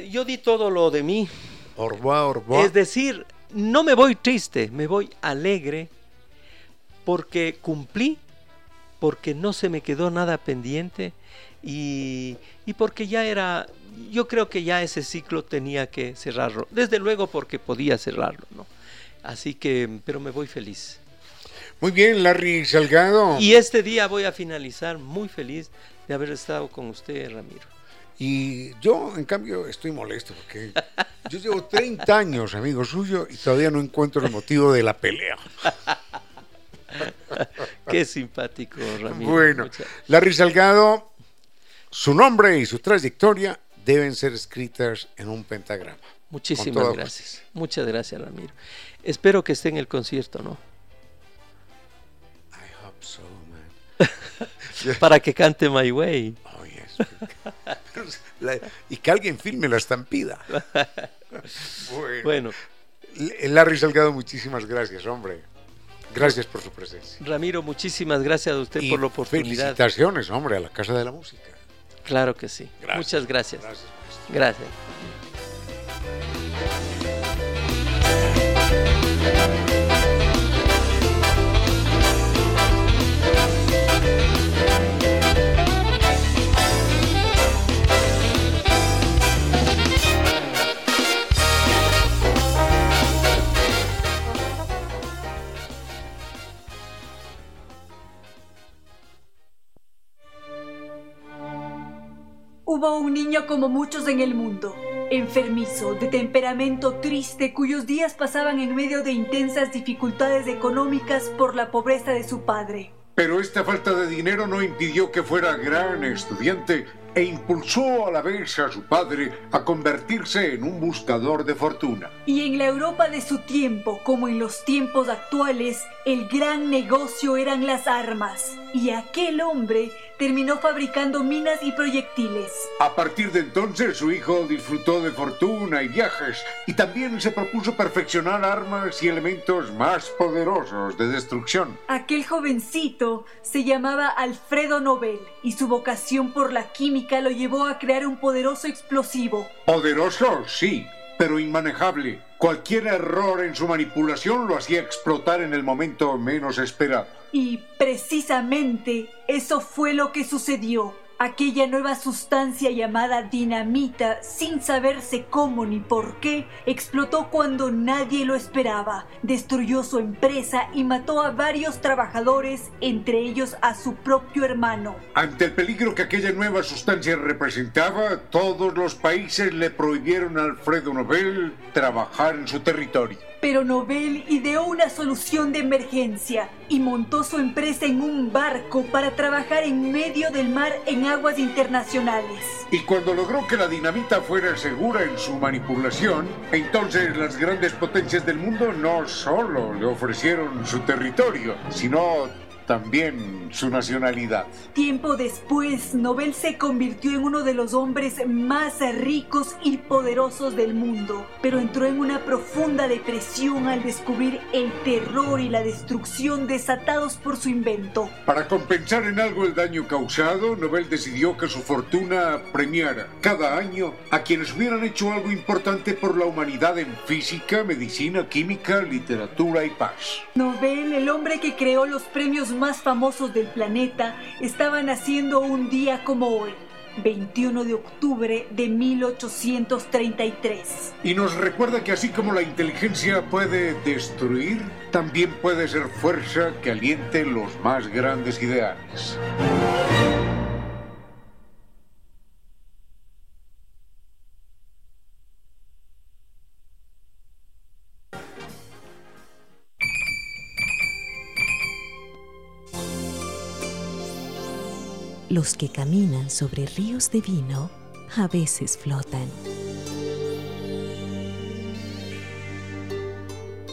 yo di todo lo de mí. Es decir, no me voy triste, me voy alegre porque cumplí, porque no se me quedó nada pendiente y, porque ya era, yo creo que ya ese ciclo tenía que cerrarlo, desde luego porque podía cerrarlo, ¿no? Así que, pero me voy feliz. Muy bien, Larry Salgado. Y este día voy a finalizar muy feliz de haber estado con usted, Ramiro. Y yo, en cambio, estoy molesto porque yo llevo 30 años, amigo suyo, y todavía no encuentro el motivo de la pelea. Qué simpático, Ramiro. Bueno, Larry Salgado, su nombre y su trayectoria deben ser escritas en un pentagrama. Muchísimas gracias. Muchas gracias, Ramiro. Espero que esté en el concierto, ¿no? I hope so, man. Para que cante My Way. Oh, yes. y que alguien filme la estampida. bueno. bueno. Larry Salgado, muchísimas gracias, hombre. Gracias por su presencia. Ramiro, muchísimas gracias a usted por la oportunidad. Felicitaciones, hombre, a la Casa de la Música. Claro que sí. Muchas gracias. Gracias. Gracias. Hubo un niño como muchos en el mundo, enfermizo, de temperamento triste, cuyos días pasaban en medio de intensas dificultades económicas por la pobreza de su padre. Pero esta falta de dinero no impidió que fuera gran estudiante e impulsó a la vez a su padre a convertirse en un buscador de fortuna. Y en la Europa de su tiempo, como en los tiempos actuales, el gran negocio eran las armas. Y aquel hombre terminó fabricando minas y proyectiles. A partir de entonces su hijo disfrutó de fortuna y viajes y también se propuso perfeccionar armas y elementos más poderosos de destrucción. Aquel jovencito se llamaba Alfredo Nobel y su vocación por la química lo llevó a crear un poderoso explosivo. Poderoso, sí, pero inmanejable. Cualquier error en su manipulación lo hacía explotar en el momento menos esperado. Y precisamente eso fue lo que sucedió. Aquella nueva sustancia llamada dinamita, sin saberse cómo ni por qué, explotó cuando nadie lo esperaba, destruyó su empresa y mató a varios trabajadores, entre ellos a su propio hermano. Ante el peligro que aquella nueva sustancia representaba, todos los países le prohibieron a Alfredo Nobel trabajar en su territorio. Pero Nobel ideó una solución de emergencia y montó su empresa en un barco para trabajar en medio del mar en aguas internacionales. Y cuando logró que la dinamita fuera segura en su manipulación, entonces las grandes potencias del mundo no solo le ofrecieron su territorio, sino también su nacionalidad. Tiempo después, Nobel se convirtió en uno de los hombres más ricos y poderosos del mundo, pero entró en una profunda depresión al descubrir el terror y la destrucción desatados por su invento. Para compensar en algo el daño causado, Nobel decidió que su fortuna premiara cada año a quienes hubieran hecho algo importante por la humanidad en física, medicina, química, literatura y paz. Nobel, el hombre que creó los premios más famosos del planeta estaban haciendo un día como hoy. 21 de octubre de 1833. Y nos recuerda que así como la inteligencia puede destruir, también puede ser fuerza que aliente los más grandes ideales. Los que caminan sobre ríos de vino a veces flotan.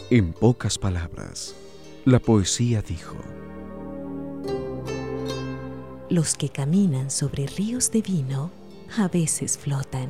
En pocas palabras, la poesía dijo, Los que caminan sobre ríos de vino a veces flotan.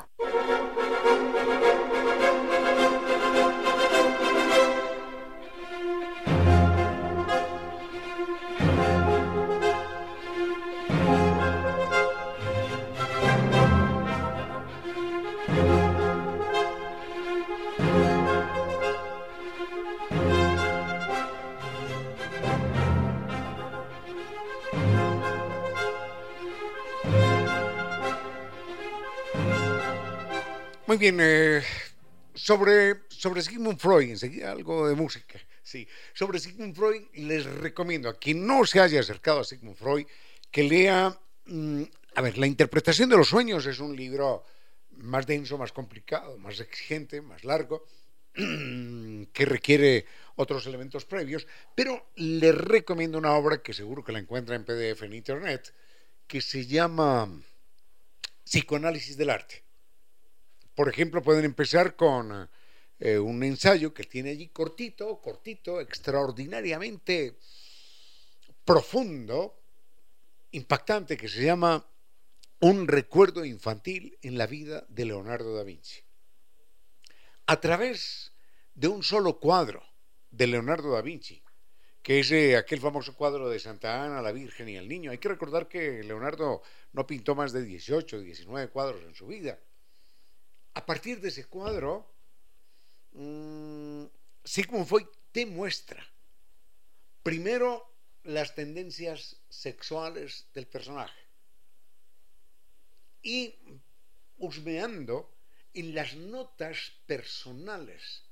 Muy bien, eh, sobre, sobre Sigmund Freud, enseguida algo de música. Sí, sobre Sigmund Freud les recomiendo a quien no se haya acercado a Sigmund Freud que lea, mm, a ver, La interpretación de los sueños es un libro más denso, más complicado, más exigente, más largo, que requiere otros elementos previos, pero les recomiendo una obra que seguro que la encuentra en PDF en Internet, que se llama Psicoanálisis del Arte. Por ejemplo, pueden empezar con eh, un ensayo que tiene allí cortito, cortito, extraordinariamente profundo, impactante, que se llama Un recuerdo infantil en la vida de Leonardo da Vinci. A través de un solo cuadro de Leonardo da Vinci, que es eh, aquel famoso cuadro de Santa Ana, la Virgen y el Niño. Hay que recordar que Leonardo no pintó más de 18, 19 cuadros en su vida. A partir de ese cuadro, mmm, Sigmund Freud te muestra primero las tendencias sexuales del personaje y husmeando en las notas personales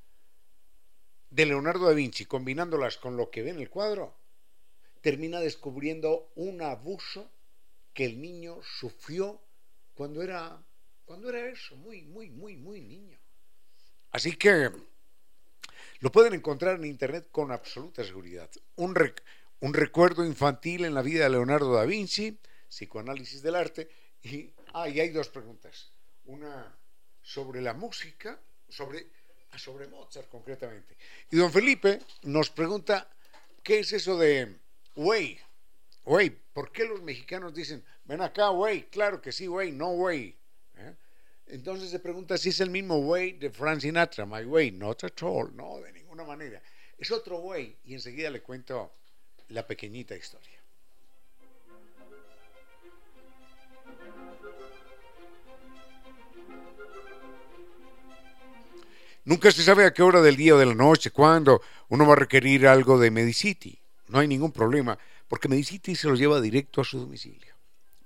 de Leonardo da Vinci, combinándolas con lo que ve en el cuadro, termina descubriendo un abuso que el niño sufrió cuando era, cuando era eso, muy, muy, muy, muy niño. Así que lo pueden encontrar en Internet con absoluta seguridad. Un, recuerdo infantil en la vida de Leonardo da Vinci, psicoanálisis del arte. Y, ah, hay dos preguntas. Una sobre la música, sobre, ah, sobre Mozart concretamente. Y don Felipe nos pregunta, ¿qué es eso de güey? Güey, ¿por qué los mexicanos dicen, ven acá, güey? Claro que sí, güey, no, güey. Entonces se pregunta si es el mismo way de Frank Sinatra, my way, not at all, no, de ninguna manera. Es otro way y enseguida le cuento la pequeñita historia. Nunca se sabe a qué hora del día o de la noche, cuándo uno va a requerir algo de Medicity. No hay ningún problema, porque Medicity se lo lleva directo a su domicilio.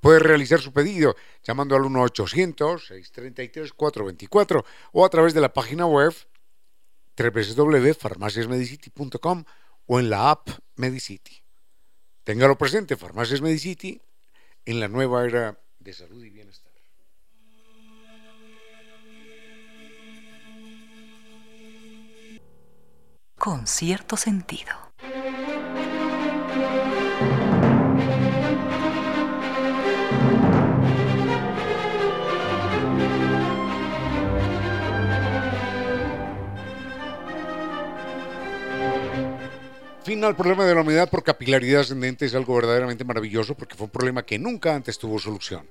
Puede realizar su pedido llamando al 1-800-633-424 o a través de la página web www.farmaciasmedicity.com o en la app Medicity. Téngalo presente, Farmacias Medicity, en la nueva era de salud y bienestar. Con cierto sentido. Fin al problema de la humedad por capilaridad ascendente es algo verdaderamente maravilloso porque fue un problema que nunca antes tuvo solución.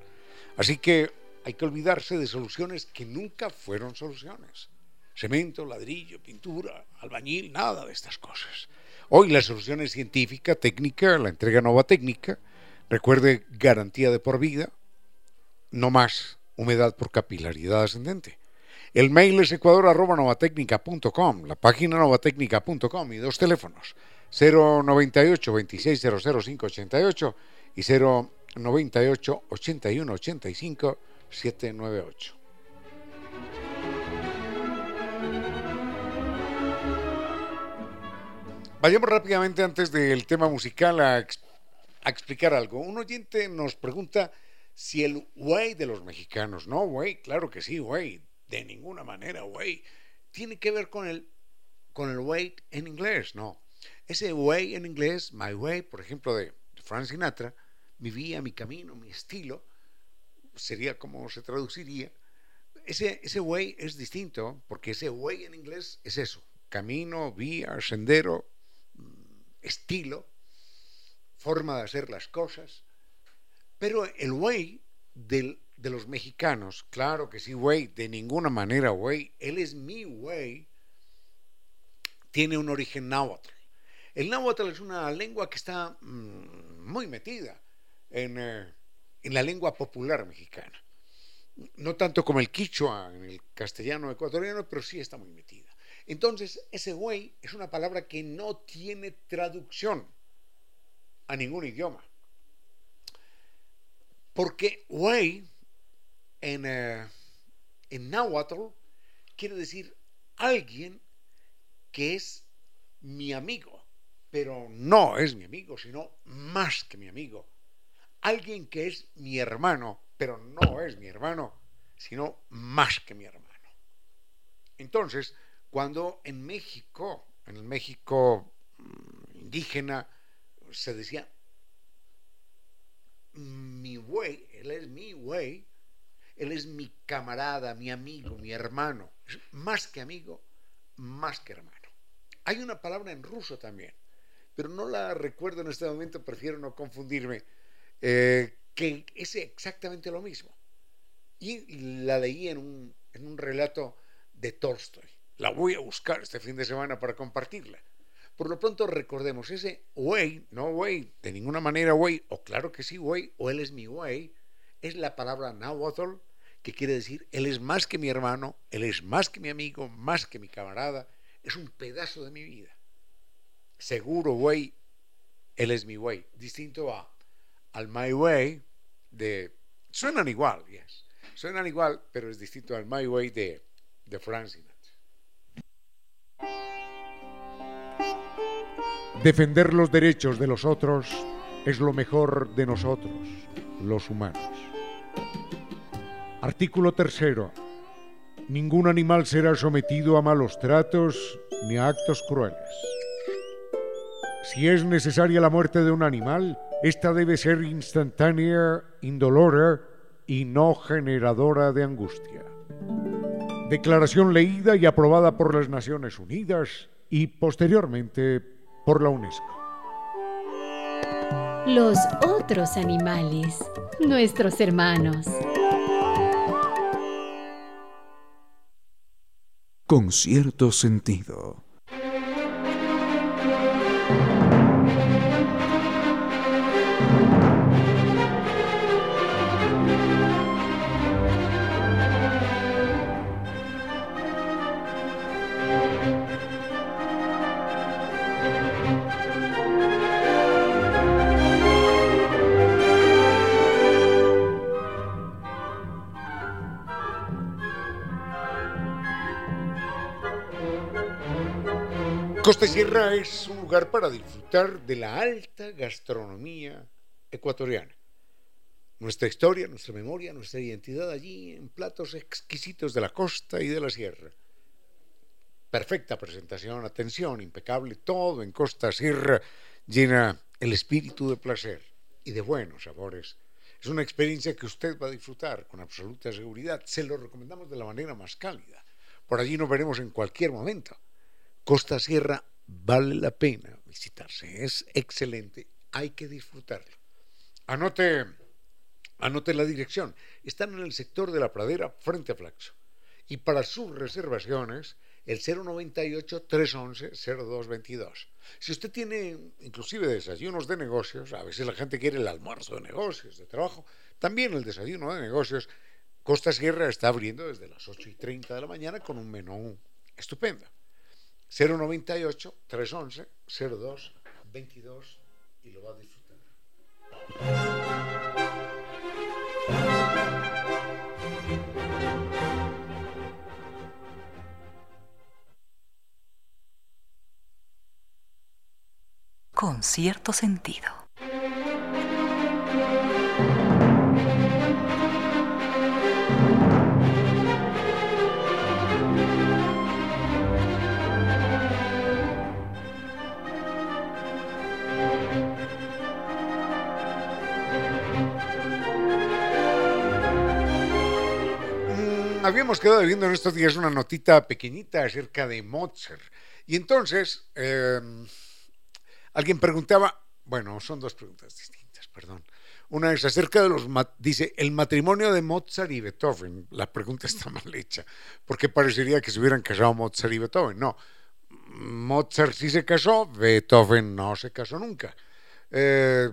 Así que hay que olvidarse de soluciones que nunca fueron soluciones. Cemento, ladrillo, pintura, albañil, nada de estas cosas. Hoy la solución es científica, técnica, la entrega nueva técnica. Recuerde, garantía de por vida, no más humedad por capilaridad ascendente. El mail es ecuador.novatecnica.com, la página novatecnica.com y dos teléfonos, 098 2600 588 y 098 81 85 798. Vayamos rápidamente antes del tema musical a, a, explicar algo. Un oyente nos pregunta si el güey de los mexicanos, no, güey, claro que sí, güey, de ninguna manera, güey, tiene que ver con el, con el way en inglés, no. Ese way en inglés, my way, por ejemplo, de Frank Sinatra, mi vía, mi camino, mi estilo, sería como se traduciría. Ese, ese way es distinto, porque ese way en inglés es eso, camino, vía, sendero, mm, estilo, forma de hacer las cosas. Pero el way del, de los mexicanos, claro que sí, güey, de ninguna manera, güey, él es mi güey, tiene un origen náhuatl. El náhuatl es una lengua que está mmm, muy metida en, eh, en, la lengua popular mexicana. No tanto como el quichua en el castellano ecuatoriano, pero sí está muy metida. Entonces, ese güey es una palabra que no tiene traducción a ningún idioma. Porque güey en, eh, en náhuatl quiere decir alguien que es mi amigo, pero no es mi amigo, sino más que mi amigo. Alguien que es mi hermano, pero no es mi hermano, sino más que mi hermano. Entonces, cuando en México, en el México mm, indígena, se decía, mi güey, él es mi güey, él es mi camarada, mi amigo, mi hermano, más que amigo, más que hermano. Hay una palabra en ruso también, pero no la recuerdo en este momento, prefiero no confundirme, eh, que es exactamente lo mismo. Y la leí en un, en un relato de Tolstoy. La voy a buscar este fin de semana para compartirla. Por lo pronto recordemos ese way, no way, de ninguna manera way, o claro que sí way, o él es mi way, es la palabra náhuatl, que quiere decir él es más que mi hermano, él es más que mi amigo, más que mi camarada, es un pedazo de mi vida. Seguro way, él es mi way, distinto a al my way de suenan igual, yes. Suenan igual, pero es distinto al my way de de Defender los derechos de los otros es lo mejor de nosotros, los humanos. Artículo tercero. Ningún animal será sometido a malos tratos ni a actos crueles. Si es necesaria la muerte de un animal, esta debe ser instantánea, indolora y no generadora de angustia. Declaración leída y aprobada por las Naciones Unidas y posteriormente por la UNESCO. Los otros animales, nuestros hermanos. Con cierto sentido. Costa Sierra es un lugar para disfrutar de la alta gastronomía ecuatoriana. Nuestra historia, nuestra memoria, nuestra identidad allí en platos exquisitos de la costa y de la sierra. Perfecta presentación, atención, impecable, todo en Costa Sierra llena el espíritu de placer y de buenos sabores. Es una experiencia que usted va a disfrutar con absoluta seguridad. Se lo recomendamos de la manera más cálida. Por allí nos veremos en cualquier momento. Costa Sierra vale la pena visitarse, es excelente, hay que disfrutarlo. Anote, anote la dirección, están en el sector de la pradera frente a Flaxo. Y para sus reservaciones, el 098-311-0222. Si usted tiene inclusive desayunos de negocios, a veces la gente quiere el almuerzo de negocios, de trabajo, también el desayuno de negocios, Costa Sierra está abriendo desde las 8 y 30 de la mañana con un menú estupendo. 098 311 02 22 y lo va a disfrutar. Con cierto sentido. Habíamos quedado viendo en estos días una notita pequeñita acerca de Mozart. Y entonces, em, alguien preguntaba, bueno, son dos preguntas distintas, perdón. Una es acerca de los, dice, el matrimonio de Mozart y Beethoven. La pregunta está mal hecha, porque parecería que se hubieran casado Mozart y Beethoven. No, Mozart sí se casó, Beethoven no se casó nunca. Eh,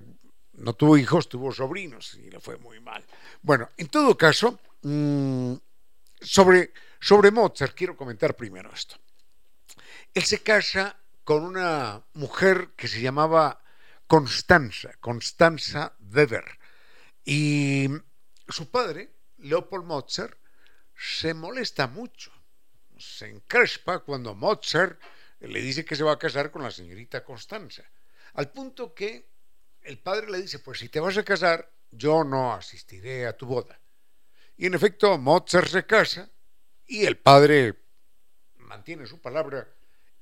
no tuvo hijos, tuvo sobrinos y le fue muy mal. Bueno, en todo caso, mm, sobre, sobre Mozart quiero comentar primero esto. Él se casa con una mujer que se llamaba Constanza, Constanza Weber. Y su padre, Leopold Mozart, se molesta mucho, se encrespa cuando Mozart le dice que se va a casar con la señorita Constanza, al punto que el padre le dice, pues si te vas a casar, yo no asistiré a tu boda. Y en efecto, Mozart se casa y el padre mantiene su palabra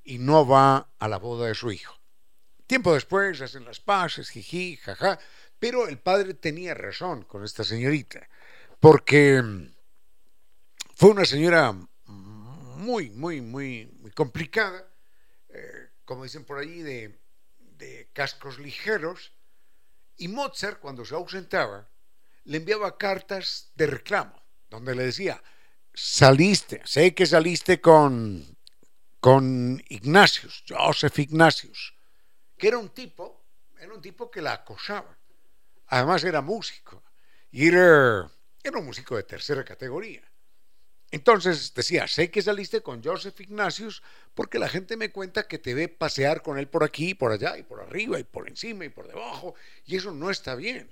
y no va a la boda de su hijo. Tiempo después hacen las paces, jiji, jaja, pero el padre tenía razón con esta señorita, porque fue una señora muy, muy, muy, muy complicada, eh, como dicen por allí, de cascos ligeros, y Mozart, cuando se ausentaba, le enviaba cartas de reclamo, donde le decía, saliste, sé que saliste con, con Ignatius, Joseph Ignatius, que era un tipo, era un tipo que la acosaba. Además era músico, y era, era un músico de tercera categoría. Entonces decía, sé que saliste con Joseph Ignatius porque la gente me cuenta que te ve pasear con él por aquí, por allá, y por arriba, y por encima, y por debajo, y eso no está bien.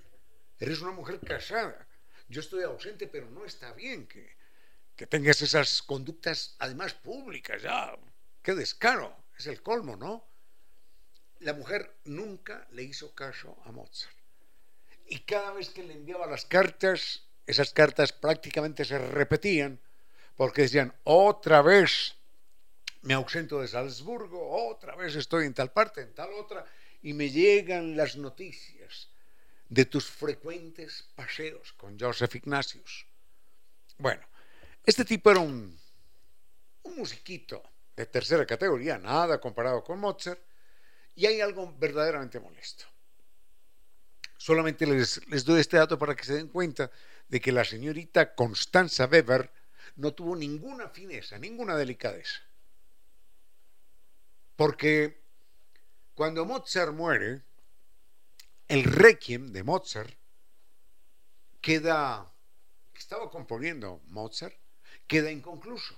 Eres una mujer casada. Yo estoy ausente, pero no está bien que, que tengas esas conductas, además públicas, ya. Qué descaro, es el colmo, ¿no? La mujer nunca le hizo caso a Mozart. Y cada vez que le enviaba las cartas, esas cartas prácticamente se repetían porque decían, otra vez me ausento de Salzburgo, otra vez estoy en tal parte, en tal otra, y me llegan las noticias de tus frecuentes paseos con Joseph Ignatius. Bueno, este tipo era un, un musiquito de tercera categoría, nada comparado con Mozart, y hay algo verdaderamente molesto. Solamente les, les doy este dato para que se den cuenta de que la señorita Constanza Weber no tuvo ninguna fineza, ninguna delicadeza. Porque cuando Mozart muere, el requiem de Mozart queda, estaba componiendo Mozart, queda inconcluso.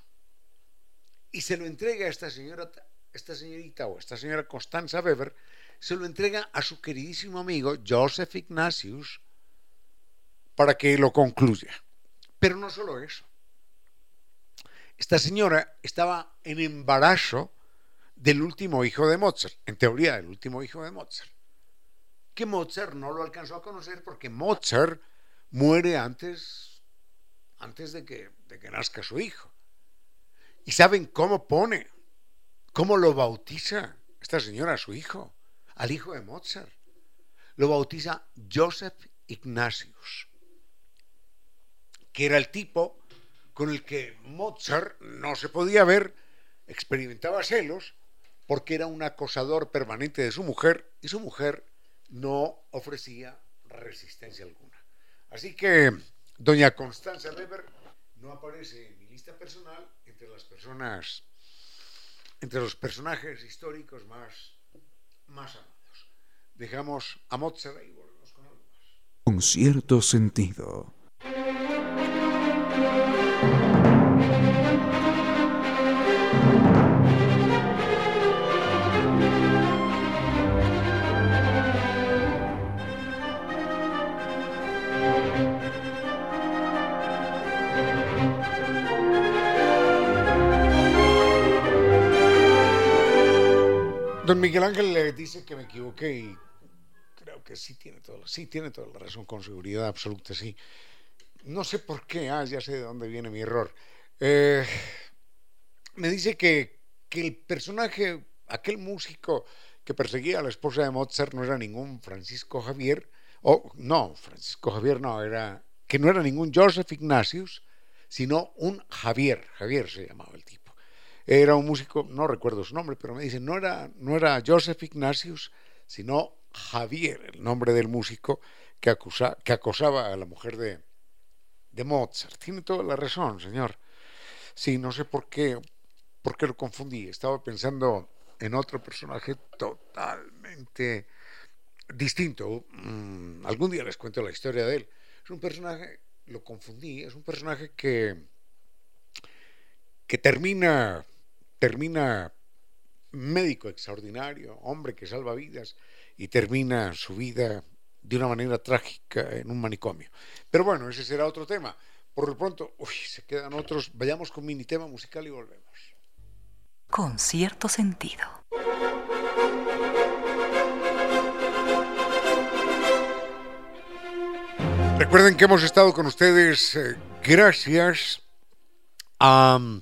Y se lo entrega a esta señora, esta señorita o esta señora Constanza Weber, se lo entrega a su queridísimo amigo Joseph Ignatius para que lo concluya. Pero no solo eso. Esta señora estaba en embarazo del último hijo de Mozart, en teoría del último hijo de Mozart, que Mozart no lo alcanzó a conocer porque Mozart muere antes, antes de, que, de que nazca su hijo. ¿Y saben cómo pone, cómo lo bautiza esta señora a su hijo, al hijo de Mozart? Lo bautiza Joseph Ignatius, que era el tipo con el que Mozart no se podía ver, experimentaba celos, porque era un acosador permanente de su mujer y su mujer no ofrecía resistencia alguna. Así que doña Constanza Weber no aparece en mi lista personal entre las personas, entre los personajes históricos más, más amados. Dejamos a Mozart y volvemos con algo más. Cierto sentido. Don Miguel Ángel le dice que me equivoqué y creo que sí tiene, todo, sí tiene toda la razón, con seguridad absoluta, sí. No sé por qué, ah, ya sé de dónde viene mi error. Eh, me dice que, que el personaje, aquel músico que perseguía a la esposa de Mozart no era ningún Francisco Javier, o no, Francisco Javier no, era que no era ningún Joseph Ignatius, sino un Javier, Javier se llamaba el tipo. Era un músico, no recuerdo su nombre, pero me dice, no era, no era Joseph Ignatius, sino Javier, el nombre del músico que, acusa, que acosaba a la mujer de, de Mozart. Tiene toda la razón, señor. Sí, no sé por qué, por qué lo confundí. Estaba pensando en otro personaje totalmente distinto. Mm, algún día les cuento la historia de él. Es un personaje, lo confundí, es un personaje que, que termina termina médico extraordinario, hombre que salva vidas y termina su vida de una manera trágica en un manicomio. Pero bueno, ese será otro tema. Por lo pronto, uy, se quedan otros. Vayamos con mini tema musical y volvemos. Con cierto sentido. Recuerden que hemos estado con ustedes eh, gracias a um,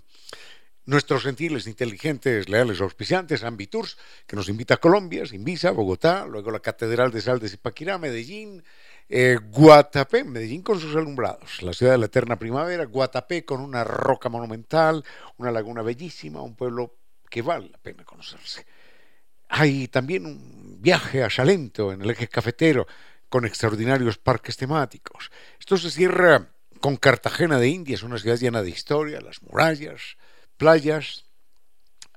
nuestros gentiles, inteligentes, leales auspiciantes, Ambitours, que nos invita a Colombia, Invisa, Bogotá, luego la Catedral de Sal de Zipaquirá, Medellín, eh, Guatapé, Medellín con sus alumbrados, la ciudad de la eterna primavera, Guatapé con una roca monumental, una laguna bellísima, un pueblo que vale la pena conocerse. Hay también un viaje a Salento en el eje cafetero con extraordinarios parques temáticos. Esto se cierra con Cartagena de Indias, una ciudad llena de historia, las murallas, playas,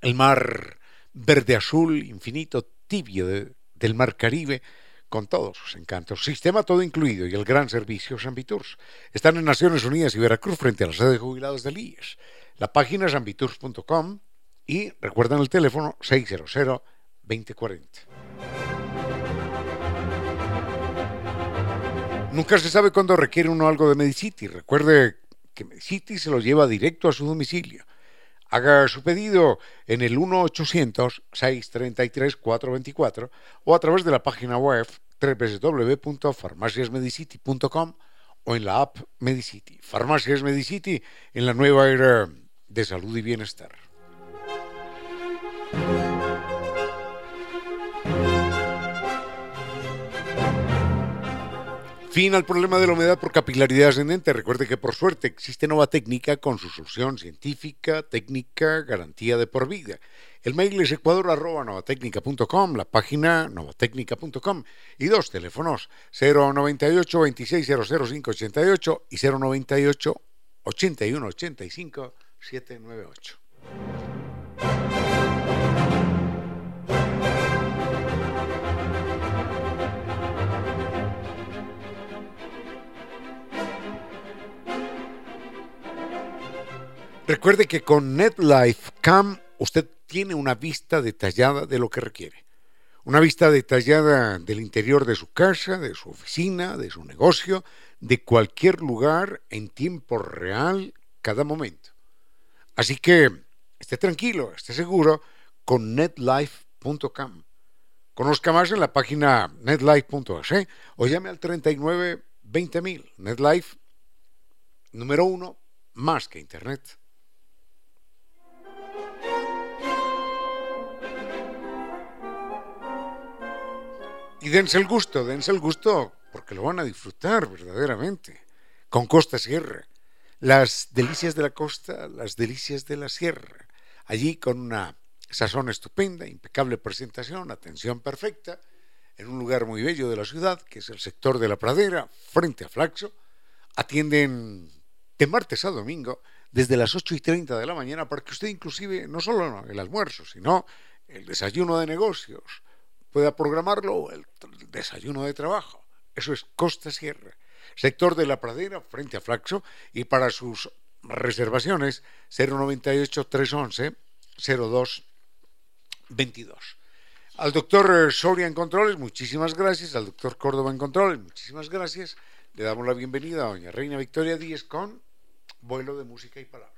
el mar verde azul, infinito, tibio del mar Caribe, con todos sus encantos. Sistema todo incluido y el gran servicio Sambitours. Están en Naciones Unidas y Veracruz frente a la sede de jubilados del IES. La página es ambitours.com y recuerden el teléfono 600 2040. Nunca se sabe cuándo requiere uno algo de Medicity. Recuerde que Medicity se lo lleva directo a su domicilio. Haga su pedido en el 1-800-633-424 o a través de la página web www.farmaciasmedicity.com o en la app Medicity. Farmacias Medicity en la nueva era de salud y bienestar. Fin al problema de la humedad por capilaridad ascendente. Recuerde que por suerte existe Nova Técnica con su solución científica, técnica, garantía de por vida. El mail es ecuador.novatecnica.com, la página novatecnica.com y dos teléfonos 098 26 00588 y 098 81 85 798. Recuerde que con NetLife Cam usted tiene una vista detallada de lo que requiere. Una vista detallada del interior de su casa, de su oficina, de su negocio, de cualquier lugar en tiempo real, cada momento. Así que esté tranquilo, esté seguro con netlife.com. Conozca más en la página netlife.es o llame al 39 20000. NetLife, número uno, más que Internet. Y dense el gusto, dense el gusto, porque lo van a disfrutar verdaderamente. Con Costa Sierra. Las delicias de la costa, las delicias de la sierra. Allí con una sazón estupenda, impecable presentación, atención perfecta, en un lugar muy bello de la ciudad, que es el sector de la pradera, frente a Flaxo. Atienden de martes a domingo desde las 8 y 30 de la mañana para que usted inclusive no solo el almuerzo, sino el desayuno de negocios, pueda programarlo el, desayuno de trabajo. Eso es Costa Sierra, sector de la pradera frente a Flaxo y para sus reservaciones 098 311 02 22. Al doctor Soria en Controles, muchísimas gracias. Al doctor Córdoba en Controles, muchísimas gracias. Le damos la bienvenida a doña Reina Victoria Díez con vuelo de música y palabras.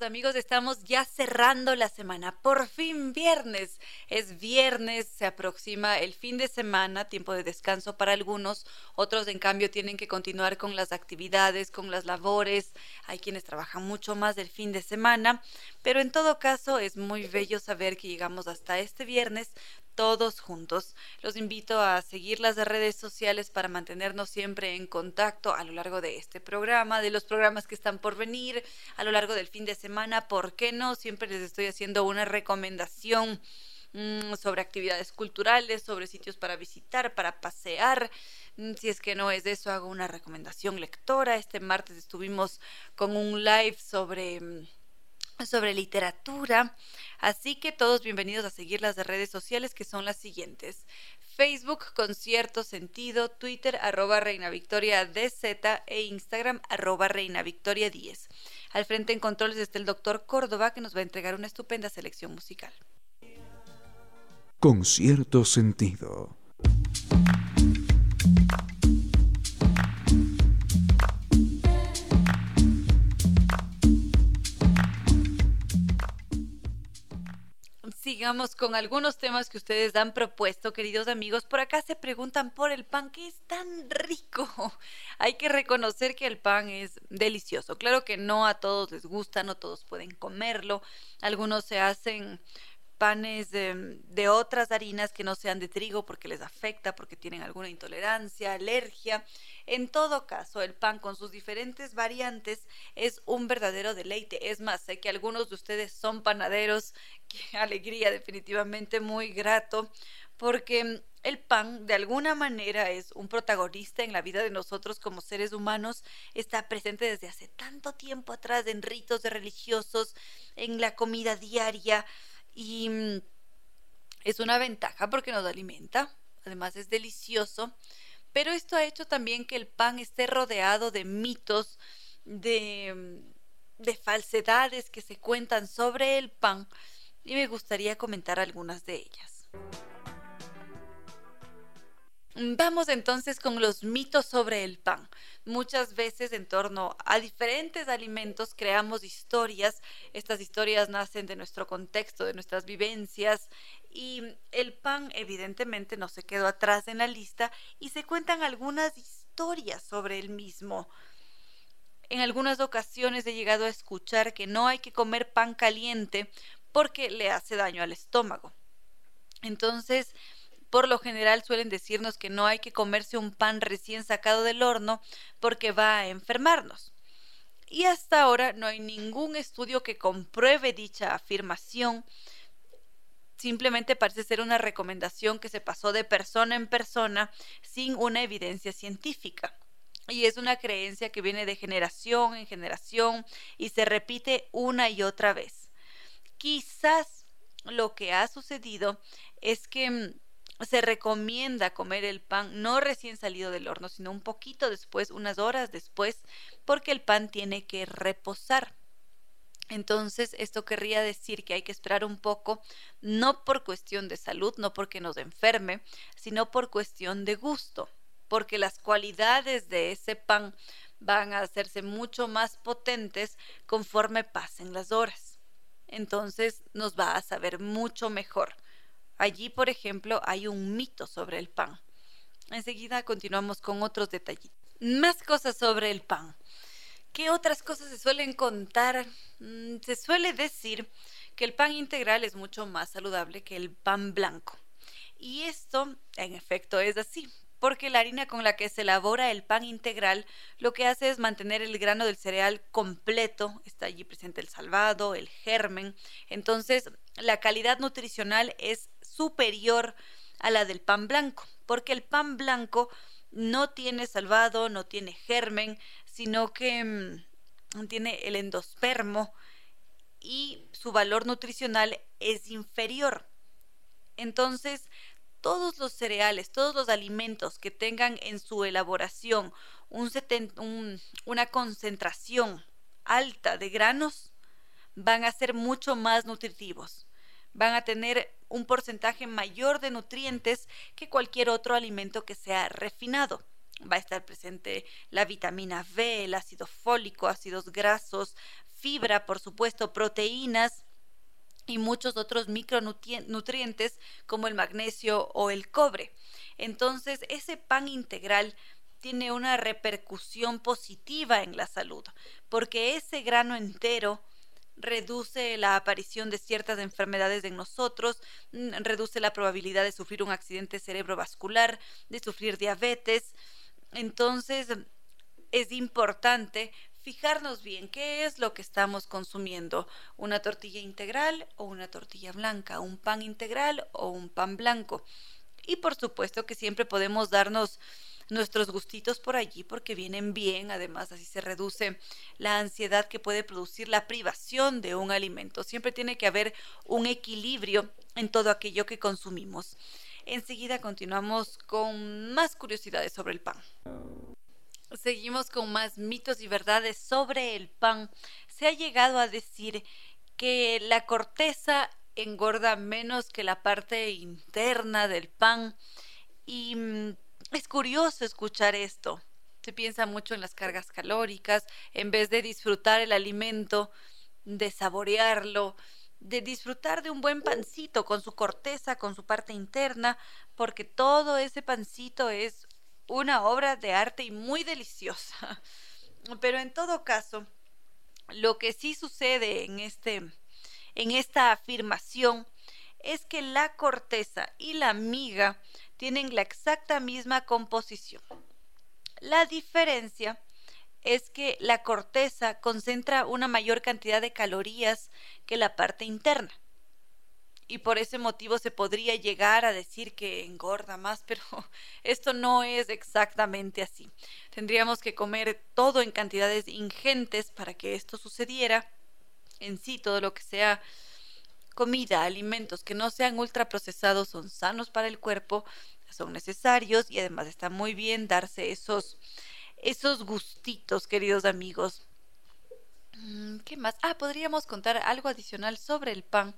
Amigos, estamos ya cerrando la semana. Por fin viernes. Es viernes, se aproxima el fin de semana, tiempo de descanso para algunos. Otros, en cambio, tienen que continuar con las actividades, con las labores. Hay quienes trabajan mucho más del fin de semana. Pero en todo caso, es muy bello saber que llegamos hasta este viernes todos juntos. Los invito a seguir las redes sociales para mantenernos siempre en contacto a lo largo de este programa, de los programas que están por venir, a lo largo del fin de semana, ¿por qué no? Siempre les estoy haciendo una recomendación mm, sobre actividades culturales, sobre sitios para visitar, para pasear. Mm, si es que no es eso, hago una recomendación lectora. Este martes estuvimos con un live sobre mm, sobre literatura. Así que todos bienvenidos a seguir las redes sociales que son las siguientes. Facebook con cierto sentido, Twitter arroba Reina Victoria DZ e Instagram arroba Reina Victoria 10. Al frente en controles está el doctor Córdoba que nos va a entregar una estupenda selección musical. Con cierto sentido. Sigamos con algunos temas que ustedes han propuesto, queridos amigos. Por acá se preguntan por el pan, que es tan rico. Hay que reconocer que el pan es delicioso. Claro que no a todos les gusta, no todos pueden comerlo. Algunos se hacen panes de, otras harinas que no sean de trigo porque les afecta, porque tienen alguna intolerancia, alergia. En todo caso, el pan con sus diferentes variantes es un verdadero deleite. Es más, sé que algunos de ustedes son panaderos. Qué alegría, definitivamente muy grato, porque el pan de alguna manera es un protagonista en la vida de nosotros como seres humanos, está presente desde hace tanto tiempo atrás en ritos religiosos, en la comida diaria, y mm, es una ventaja porque nos alimenta, además es delicioso, pero esto ha hecho también que el pan esté rodeado de mitos, de, mm, de falsedades que se cuentan sobre el pan y me gustaría comentar algunas de ellas. Vamos entonces con los mitos sobre el pan. Muchas veces en torno a diferentes alimentos creamos historias. Estas historias nacen de nuestro contexto, de nuestras vivencias y el pan evidentemente no se quedó atrás en la lista y se cuentan algunas historias sobre el mismo. En algunas ocasiones he llegado a escuchar que no hay que comer pan caliente porque le hace daño al estómago. Entonces, por lo general suelen decirnos que no hay que comerse un pan recién sacado del horno porque va a enfermarnos. Y hasta ahora no hay ningún estudio que compruebe dicha afirmación. Simplemente parece ser una recomendación que se pasó de persona en persona sin una evidencia científica. Y es una creencia que viene de generación en generación y se repite una y otra vez. Quizás lo que ha sucedido es que mm, se recomienda comer el pan no recién salido del horno, sino un poquito después, unas horas después, porque el pan tiene que reposar. Entonces, esto querría decir que hay que esperar un poco, no por cuestión de salud, no porque nos enferme, sino por cuestión de gusto, porque las cualidades de ese pan van a hacerse mucho más potentes conforme pasen las horas. Entonces, nos va a saber mucho mejor. Allí, por ejemplo, hay un mito sobre el pan. Enseguida continuamos con otros detalles. Más cosas sobre el pan. ¿Qué otras cosas se suelen contar? Mm, se suele decir que el pan integral es mucho más saludable que el pan blanco. Y esto, en efecto, es así, porque la harina con la que se elabora el pan integral lo que hace es mantener el grano del cereal completo, está allí presente el salvado, el germen, entonces la calidad nutricional es superior a la del pan blanco, porque el pan blanco no tiene salvado, no tiene germen, sino que mm, tiene el endospermo y su valor nutricional es inferior. Entonces, todos los cereales, todos los alimentos que tengan en su elaboración una concentración alta de granos van a ser mucho más nutritivos van a tener un porcentaje mayor de nutrientes que cualquier otro alimento que sea refinado. Va a estar presente la vitamina B, el ácido fólico, ácidos grasos, fibra, por supuesto, proteínas y muchos otros micronutrientes como el magnesio o el cobre. Entonces, ese pan integral tiene una repercusión positiva en la salud, porque ese grano entero reduce la aparición de ciertas enfermedades en nosotros, mm, reduce la probabilidad de sufrir un accidente cerebrovascular, de sufrir diabetes. Entonces, es importante fijarnos bien qué es lo que estamos consumiendo, una tortilla integral o una tortilla blanca, un pan integral o un pan blanco. Y por supuesto que siempre podemos darnos nuestros gustitos por allí porque vienen bien, además así se reduce la ansiedad que puede producir la privación de un alimento. Siempre tiene que haber un equilibrio en todo aquello que consumimos. Enseguida continuamos con más curiosidades sobre el pan. Seguimos con más mitos y verdades sobre el pan. Se ha llegado a decir que la corteza engorda menos que la parte interna del pan y mm, es curioso escuchar esto. Se piensa mucho en las cargas calóricas, en vez de disfrutar el alimento, de saborearlo, de disfrutar de un buen pancito con su corteza, con su parte interna, porque todo ese pancito es una obra de arte y muy deliciosa. Pero en todo caso, lo que sí sucede en este en esta afirmación es que la corteza y la miga tienen la exacta misma composición. La diferencia es que la corteza concentra una mayor cantidad de calorías que la parte interna. Y por ese motivo se podría llegar a decir que engorda más, pero esto no es exactamente así. Tendríamos que comer todo en cantidades ingentes para que esto sucediera. En sí, todo lo que sea comida, alimentos que no sean ultraprocesados son sanos para el cuerpo, son necesarios y además está muy bien darse esos esos gustitos, queridos amigos. Mm, ¿Qué más? Ah, podríamos contar algo adicional sobre el pan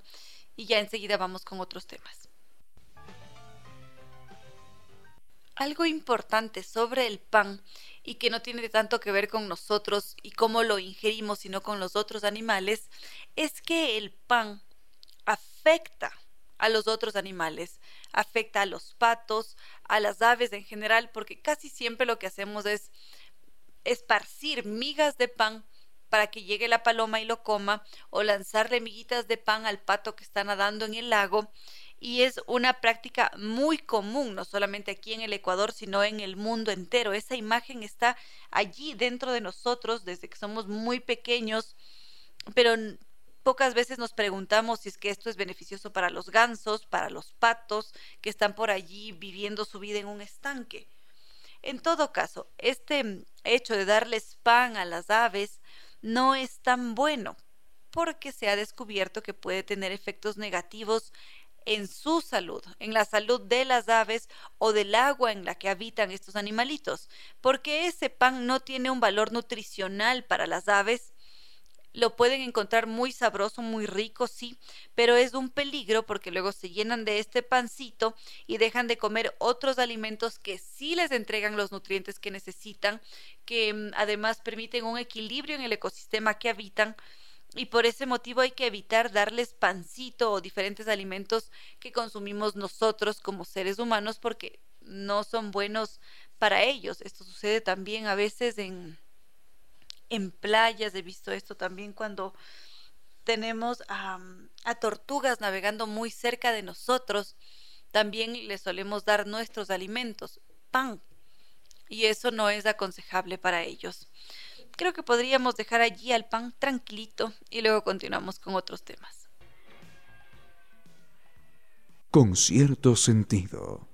y ya enseguida vamos con otros temas. Algo importante sobre el pan y que no tiene tanto que ver con nosotros y cómo lo ingerimos, sino con los otros animales, es que el pan afecta a los otros animales, afecta a los patos, a las aves en general, porque casi siempre lo que hacemos es esparcir migas de pan para que llegue la paloma y lo coma, o lanzarle miguitas de pan al pato que está nadando en el lago, y es una práctica muy común, no solamente aquí en el Ecuador, sino en el mundo entero. Esa imagen está allí dentro de nosotros desde que somos muy pequeños, pero Pocas veces nos preguntamos si es que esto es beneficioso para los gansos, para los patos que están por allí viviendo su vida en un estanque. En todo caso, este hecho de darles pan a las aves no es tan bueno porque se ha descubierto que puede tener efectos negativos en su salud, en la salud de las aves o del agua en la que habitan estos animalitos, porque ese pan no tiene un valor nutricional para las aves lo pueden encontrar muy sabroso, muy rico, sí, pero es un peligro porque luego se llenan de este pancito y dejan de comer otros alimentos que sí les entregan los nutrientes que necesitan, que mm, además permiten un equilibrio en el ecosistema que habitan y por ese motivo hay que evitar darles pancito o diferentes alimentos que consumimos nosotros como seres humanos porque no son buenos para ellos. Esto sucede también a veces en en playas, he visto esto también cuando tenemos a, tortugas navegando muy cerca de nosotros, también les solemos dar nuestros alimentos, pan, y eso no es aconsejable para ellos. Creo que podríamos dejar allí al pan tranquilito y luego continuamos con otros temas. Con cierto sentido.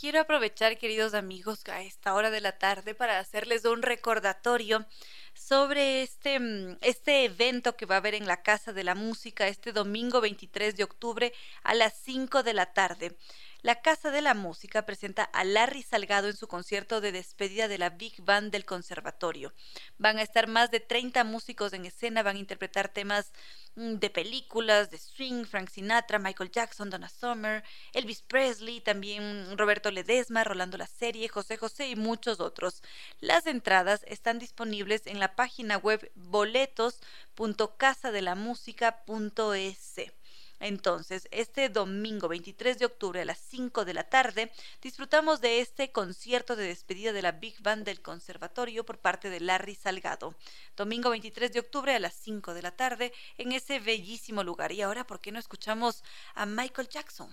Quiero aprovechar, queridos amigos, a esta hora de la tarde para hacerles un recordatorio sobre este, mm, este evento que va a haber en la Casa de la Música este domingo 23 de octubre a las 5 de la tarde. La Casa de la Música presenta a Larry Salgado en su concierto de despedida de la Big Band del Conservatorio. Van a estar más de 30 músicos en escena, van a interpretar temas mm, de películas, de swing, Frank Sinatra, Michael Jackson, Donna Summer, Elvis Presley, también Roberto Ledesma, Rolando La Serie, José José y muchos otros. Las entradas están disponibles en la página web boletos.casadelamusica.es. Entonces, este domingo 23 de octubre a las 5 de la tarde, disfrutamos de este concierto de despedida de la Big Band del Conservatorio por parte de Larry Salgado. Domingo 23 de octubre a las 5 de la tarde en ese bellísimo lugar. Y ahora, ¿por qué no escuchamos a Michael Jackson?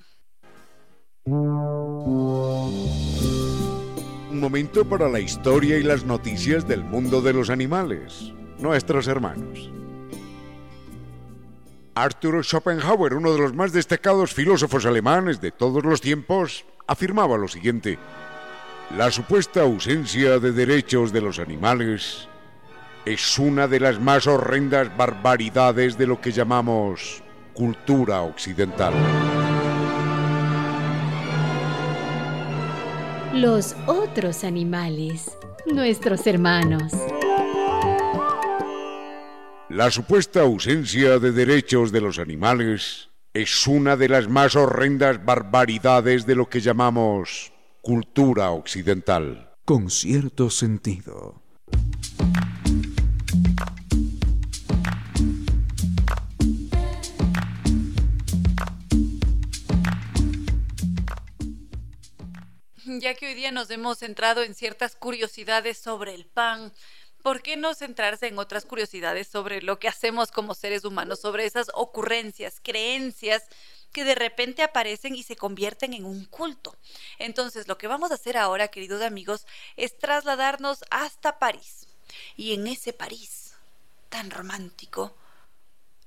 Un momento para la historia y las noticias del mundo de los animales. nuestros hermanos. Arthur Schopenhauer, uno de los más destacados filósofos alemanes de todos los tiempos, afirmaba lo siguiente. La supuesta ausencia de derechos de los animales es una de las más horrendas barbaridades de lo que llamamos cultura occidental. Los otros animales, nuestros hermanos. La supuesta ausencia de derechos de los animales es una de las más horrendas barbaridades de lo que llamamos cultura occidental. Con cierto sentido. Ya que hoy día nos hemos centrado en ciertas curiosidades sobre el pan, ¿por qué no centrarse en otras curiosidades sobre lo que hacemos como seres humanos, sobre esas ocurrencias, creencias que de repente aparecen y se convierten en un culto? Entonces, lo que vamos a hacer ahora, queridos amigos, es trasladarnos hasta París. Y en ese París tan romántico,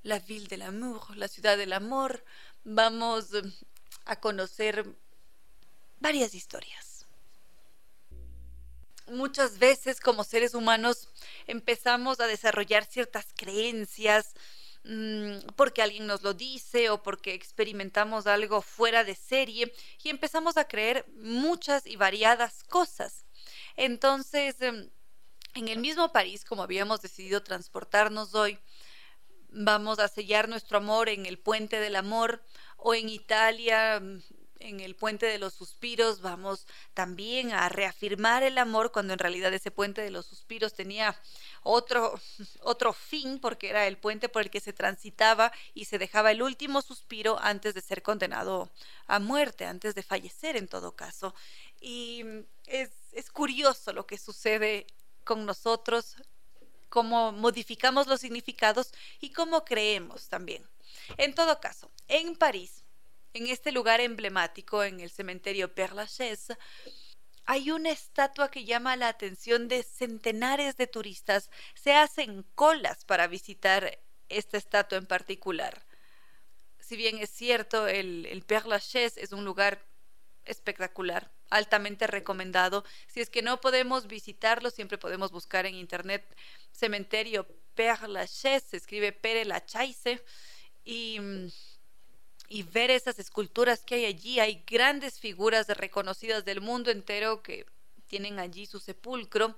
la ville de l'amour, la ciudad del amor, vamos a conocer varias historias muchas veces como seres humanos empezamos a desarrollar ciertas creencias mm, porque alguien nos lo dice o porque experimentamos algo fuera de serie y empezamos a creer muchas y variadas cosas. Entonces, em, en el mismo París, como habíamos decidido transportarnos hoy, vamos a sellar nuestro amor en el puente del amor o en Italia en el puente de los suspiros vamos también a reafirmar el amor cuando en realidad ese puente de los suspiros tenía otro, otro fin porque era el puente por el que se transitaba y se dejaba el último suspiro antes de ser condenado a muerte, antes de fallecer en todo caso. Y es, es curioso lo que sucede con nosotros, cómo modificamos los significados y cómo creemos también. En todo caso, en París, en este lugar emblemático, en el cementerio Père Lachaise, hay una estatua que llama la atención de centenares de turistas. Se hacen colas para visitar esta estatua en particular. Si bien es cierto, el, el Père Lachaise es un lugar espectacular, altamente recomendado. Si es que no podemos visitarlo, siempre podemos buscar en internet cementerio Père Lachaise, se escribe Pere Lachaise y mm, y ver esas esculturas que hay allí. Hay grandes figuras reconocidas del mundo entero que tienen allí su sepulcro.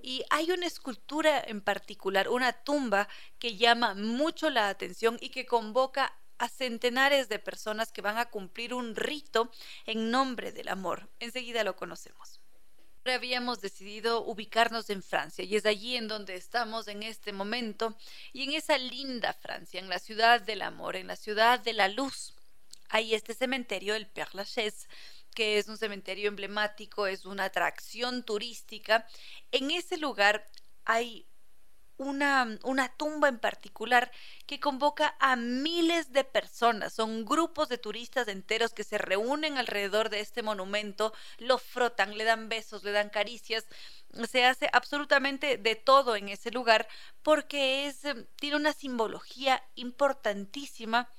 Y hay una escultura en particular, una tumba que llama mucho la atención y que convoca a centenares de personas que van a cumplir un rito en nombre del amor. Enseguida lo conocemos habíamos decidido ubicarnos en Francia y es allí en donde estamos en este momento y en esa linda Francia, en la ciudad del amor, en la ciudad de la luz. Hay este cementerio, el Père Lachaise, que es un cementerio emblemático, es una atracción turística. En ese lugar hay una, una, tumba en particular que convoca a miles de personas. Son grupos de turistas enteros que se reúnen alrededor de este monumento, lo frotan, le dan besos, le dan caricias. Se hace absolutamente de todo en ese lugar porque es, tiene una simbología importantísima,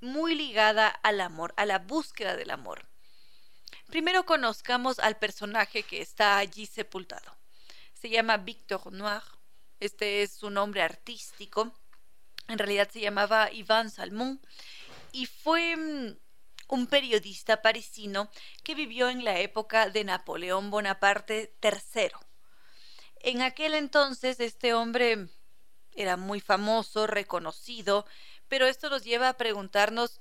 muy ligada al amor, a la búsqueda del amor. Primero conozcamos al personaje que está allí sepultado. Se llama Victor Noir este es su nombre artístico. En realidad se llamaba Ivan Salmon y fue mm, un periodista parisino que vivió en la época de Napoleón Bonaparte III. En aquel entonces este hombre era muy famoso, reconocido, pero esto nos lleva a preguntarnos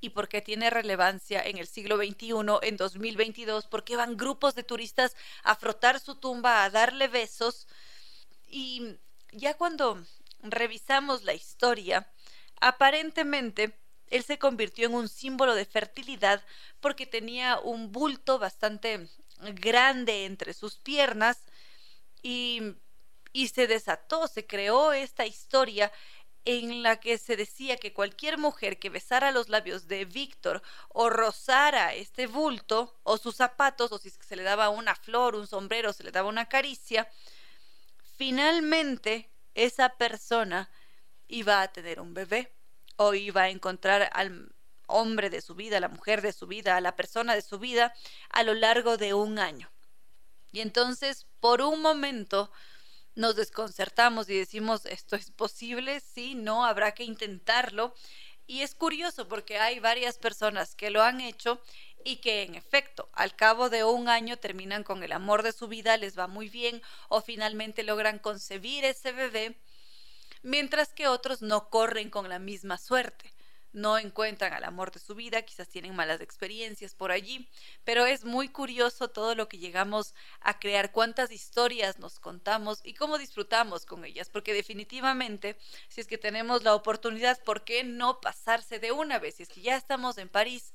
¿y por qué tiene relevancia en el siglo XXI, en 2022? ¿Por qué van grupos de turistas a frotar su tumba, a darle besos? Y ya cuando revisamos la historia, aparentemente él se convirtió en un símbolo de fertilidad porque tenía un bulto bastante grande entre sus piernas y, y se desató, se creó esta historia en la que se decía que cualquier mujer que besara los labios de Víctor o rozara este bulto o sus zapatos o si se le daba una flor, un sombrero, se le daba una caricia, finalmente esa persona iba a tener un bebé o iba a encontrar al hombre de su vida, la mujer de su vida, a la persona de su vida a lo largo de un año. Y entonces, por un momento, nos desconcertamos y decimos, ¿esto es posible? Sí, no, habrá que intentarlo. Y es curioso porque hay varias personas que lo han hecho y que en efecto al cabo de un año terminan con el amor de su vida, les va muy bien o finalmente logran concebir ese bebé, mientras que otros no corren con la misma suerte no encuentran al amor de su vida, quizás tienen malas experiencias por allí, pero es muy curioso todo lo que llegamos a crear, cuántas historias nos contamos y cómo disfrutamos con ellas, porque definitivamente, si es que tenemos la oportunidad, ¿por qué no pasarse de una vez? Si es que ya estamos en París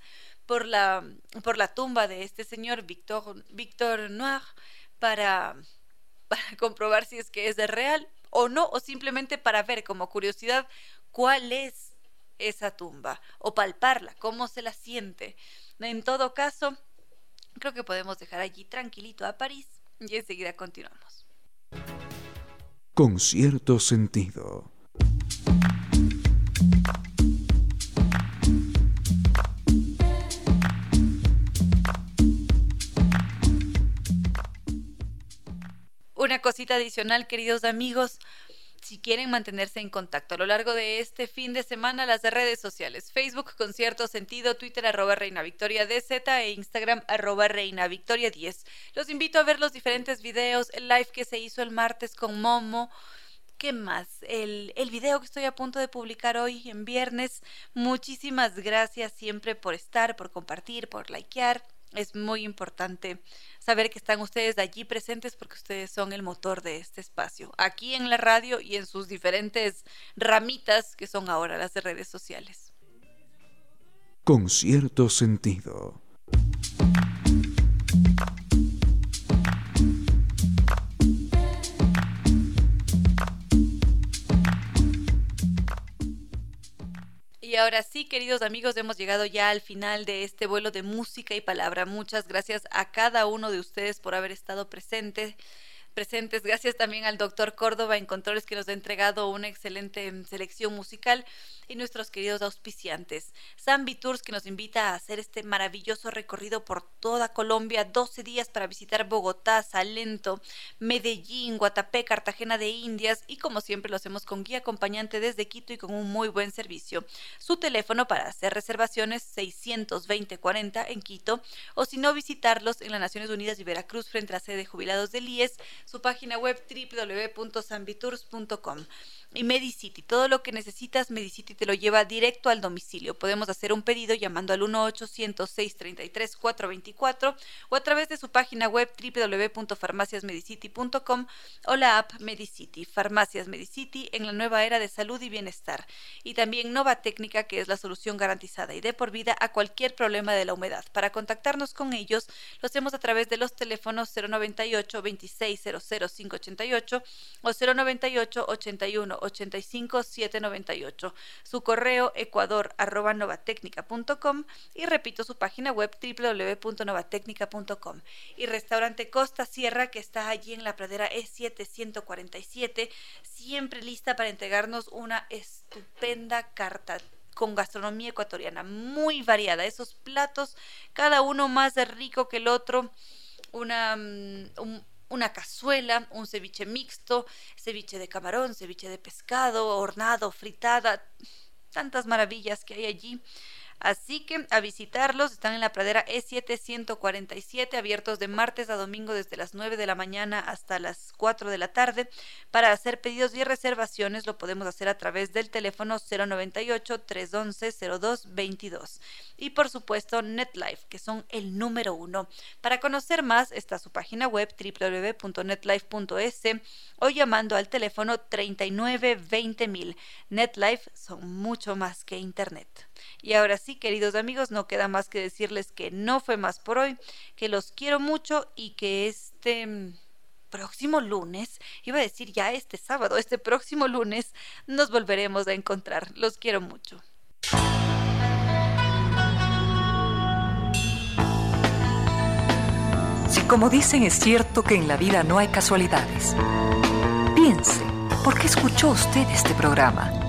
por la, por la tumba de este señor Victor, Victor Noir para, para comprobar si es que es real o no, o simplemente para ver como curiosidad cuál es esa tumba o palparla, cómo se la siente. En todo caso, creo que podemos dejar allí tranquilito a París y enseguida continuamos. Con cierto sentido. Una cosita adicional, queridos amigos, si quieren mantenerse en contacto a lo largo de este fin de semana, las redes sociales, Facebook con cierto sentido, Twitter arroba Reina Victoria DZ e Instagram arroba Reina Victoria 10. Los invito a ver los diferentes videos, el live que se hizo el martes con Momo. ¿Qué más? El, el video que estoy a punto de publicar hoy en viernes. Muchísimas gracias siempre por estar, por compartir, por likear. Es muy importante saber que están ustedes allí presentes porque ustedes son el motor de este espacio, aquí en la radio y en sus diferentes ramitas que son ahora las redes sociales. Con cierto sentido. Y ahora sí, queridos amigos, hemos llegado ya al final de este vuelo de música y palabra. Muchas gracias a cada uno de ustedes por haber estado presente presentes. Gracias también al doctor Córdoba en Controles que nos ha entregado una excelente selección musical y nuestros queridos auspiciantes. Zambi Tours que nos invita a hacer este maravilloso recorrido por toda Colombia, 12 días para visitar Bogotá, Salento, Medellín, Guatapé, Cartagena de Indias y como siempre lo hacemos con guía acompañante desde Quito y con un muy buen servicio. Su teléfono para hacer reservaciones 620 40 en Quito o si no visitarlos en las Naciones Unidas y Veracruz frente a la sede de jubilados del IES su página web www.sambitours.com y Medicity. Todo lo que necesitas, Medicity te lo lleva directo al domicilio. Podemos hacer un pedido llamando al 1-800-633-424 o a través de su página web www.farmaciasmedicity.com o la app Medicity, Farmacias Medicity en la nueva era de salud y bienestar. Y también Nova Técnica, que es la solución garantizada y de por vida a cualquier problema de la humedad. Para contactarnos con ellos, lo hacemos a través de los teléfonos 098 2600 588 o 098 81 85 798, su correo ecuador arroba novatecnica.com y repito su página web www.novatecnica.com y restaurante Costa Sierra que está allí en la pradera E7 147 siempre lista para entregarnos una estupenda carta con gastronomía ecuatoriana muy variada, esos platos, cada uno más rico que el otro, una, mm, un, una cazuela, un ceviche mixto, ceviche de camarón, ceviche de pescado, hornado, fritada, tantas maravillas que hay allí. Así que a visitarlos, están en la pradera E747, abiertos de martes a domingo desde las 9 de la mañana hasta las 4 de la tarde. Para hacer pedidos y reservaciones lo podemos hacer a través del teléfono 098-311-0222. Y por supuesto NetLife, que son el número uno. Para conocer más está su página web www.netlife.es o llamando al teléfono 39 NetLife son mucho más que Internet. Y ahora sí, queridos amigos, no queda más que decirles que no fue más por hoy, que los quiero mucho y que este mm, próximo lunes, iba a decir ya este sábado, este próximo lunes, nos volveremos a encontrar. Los quiero mucho. Si como dicen es cierto que en la vida no hay casualidades Piense, ¿por qué escuchó usted este programa?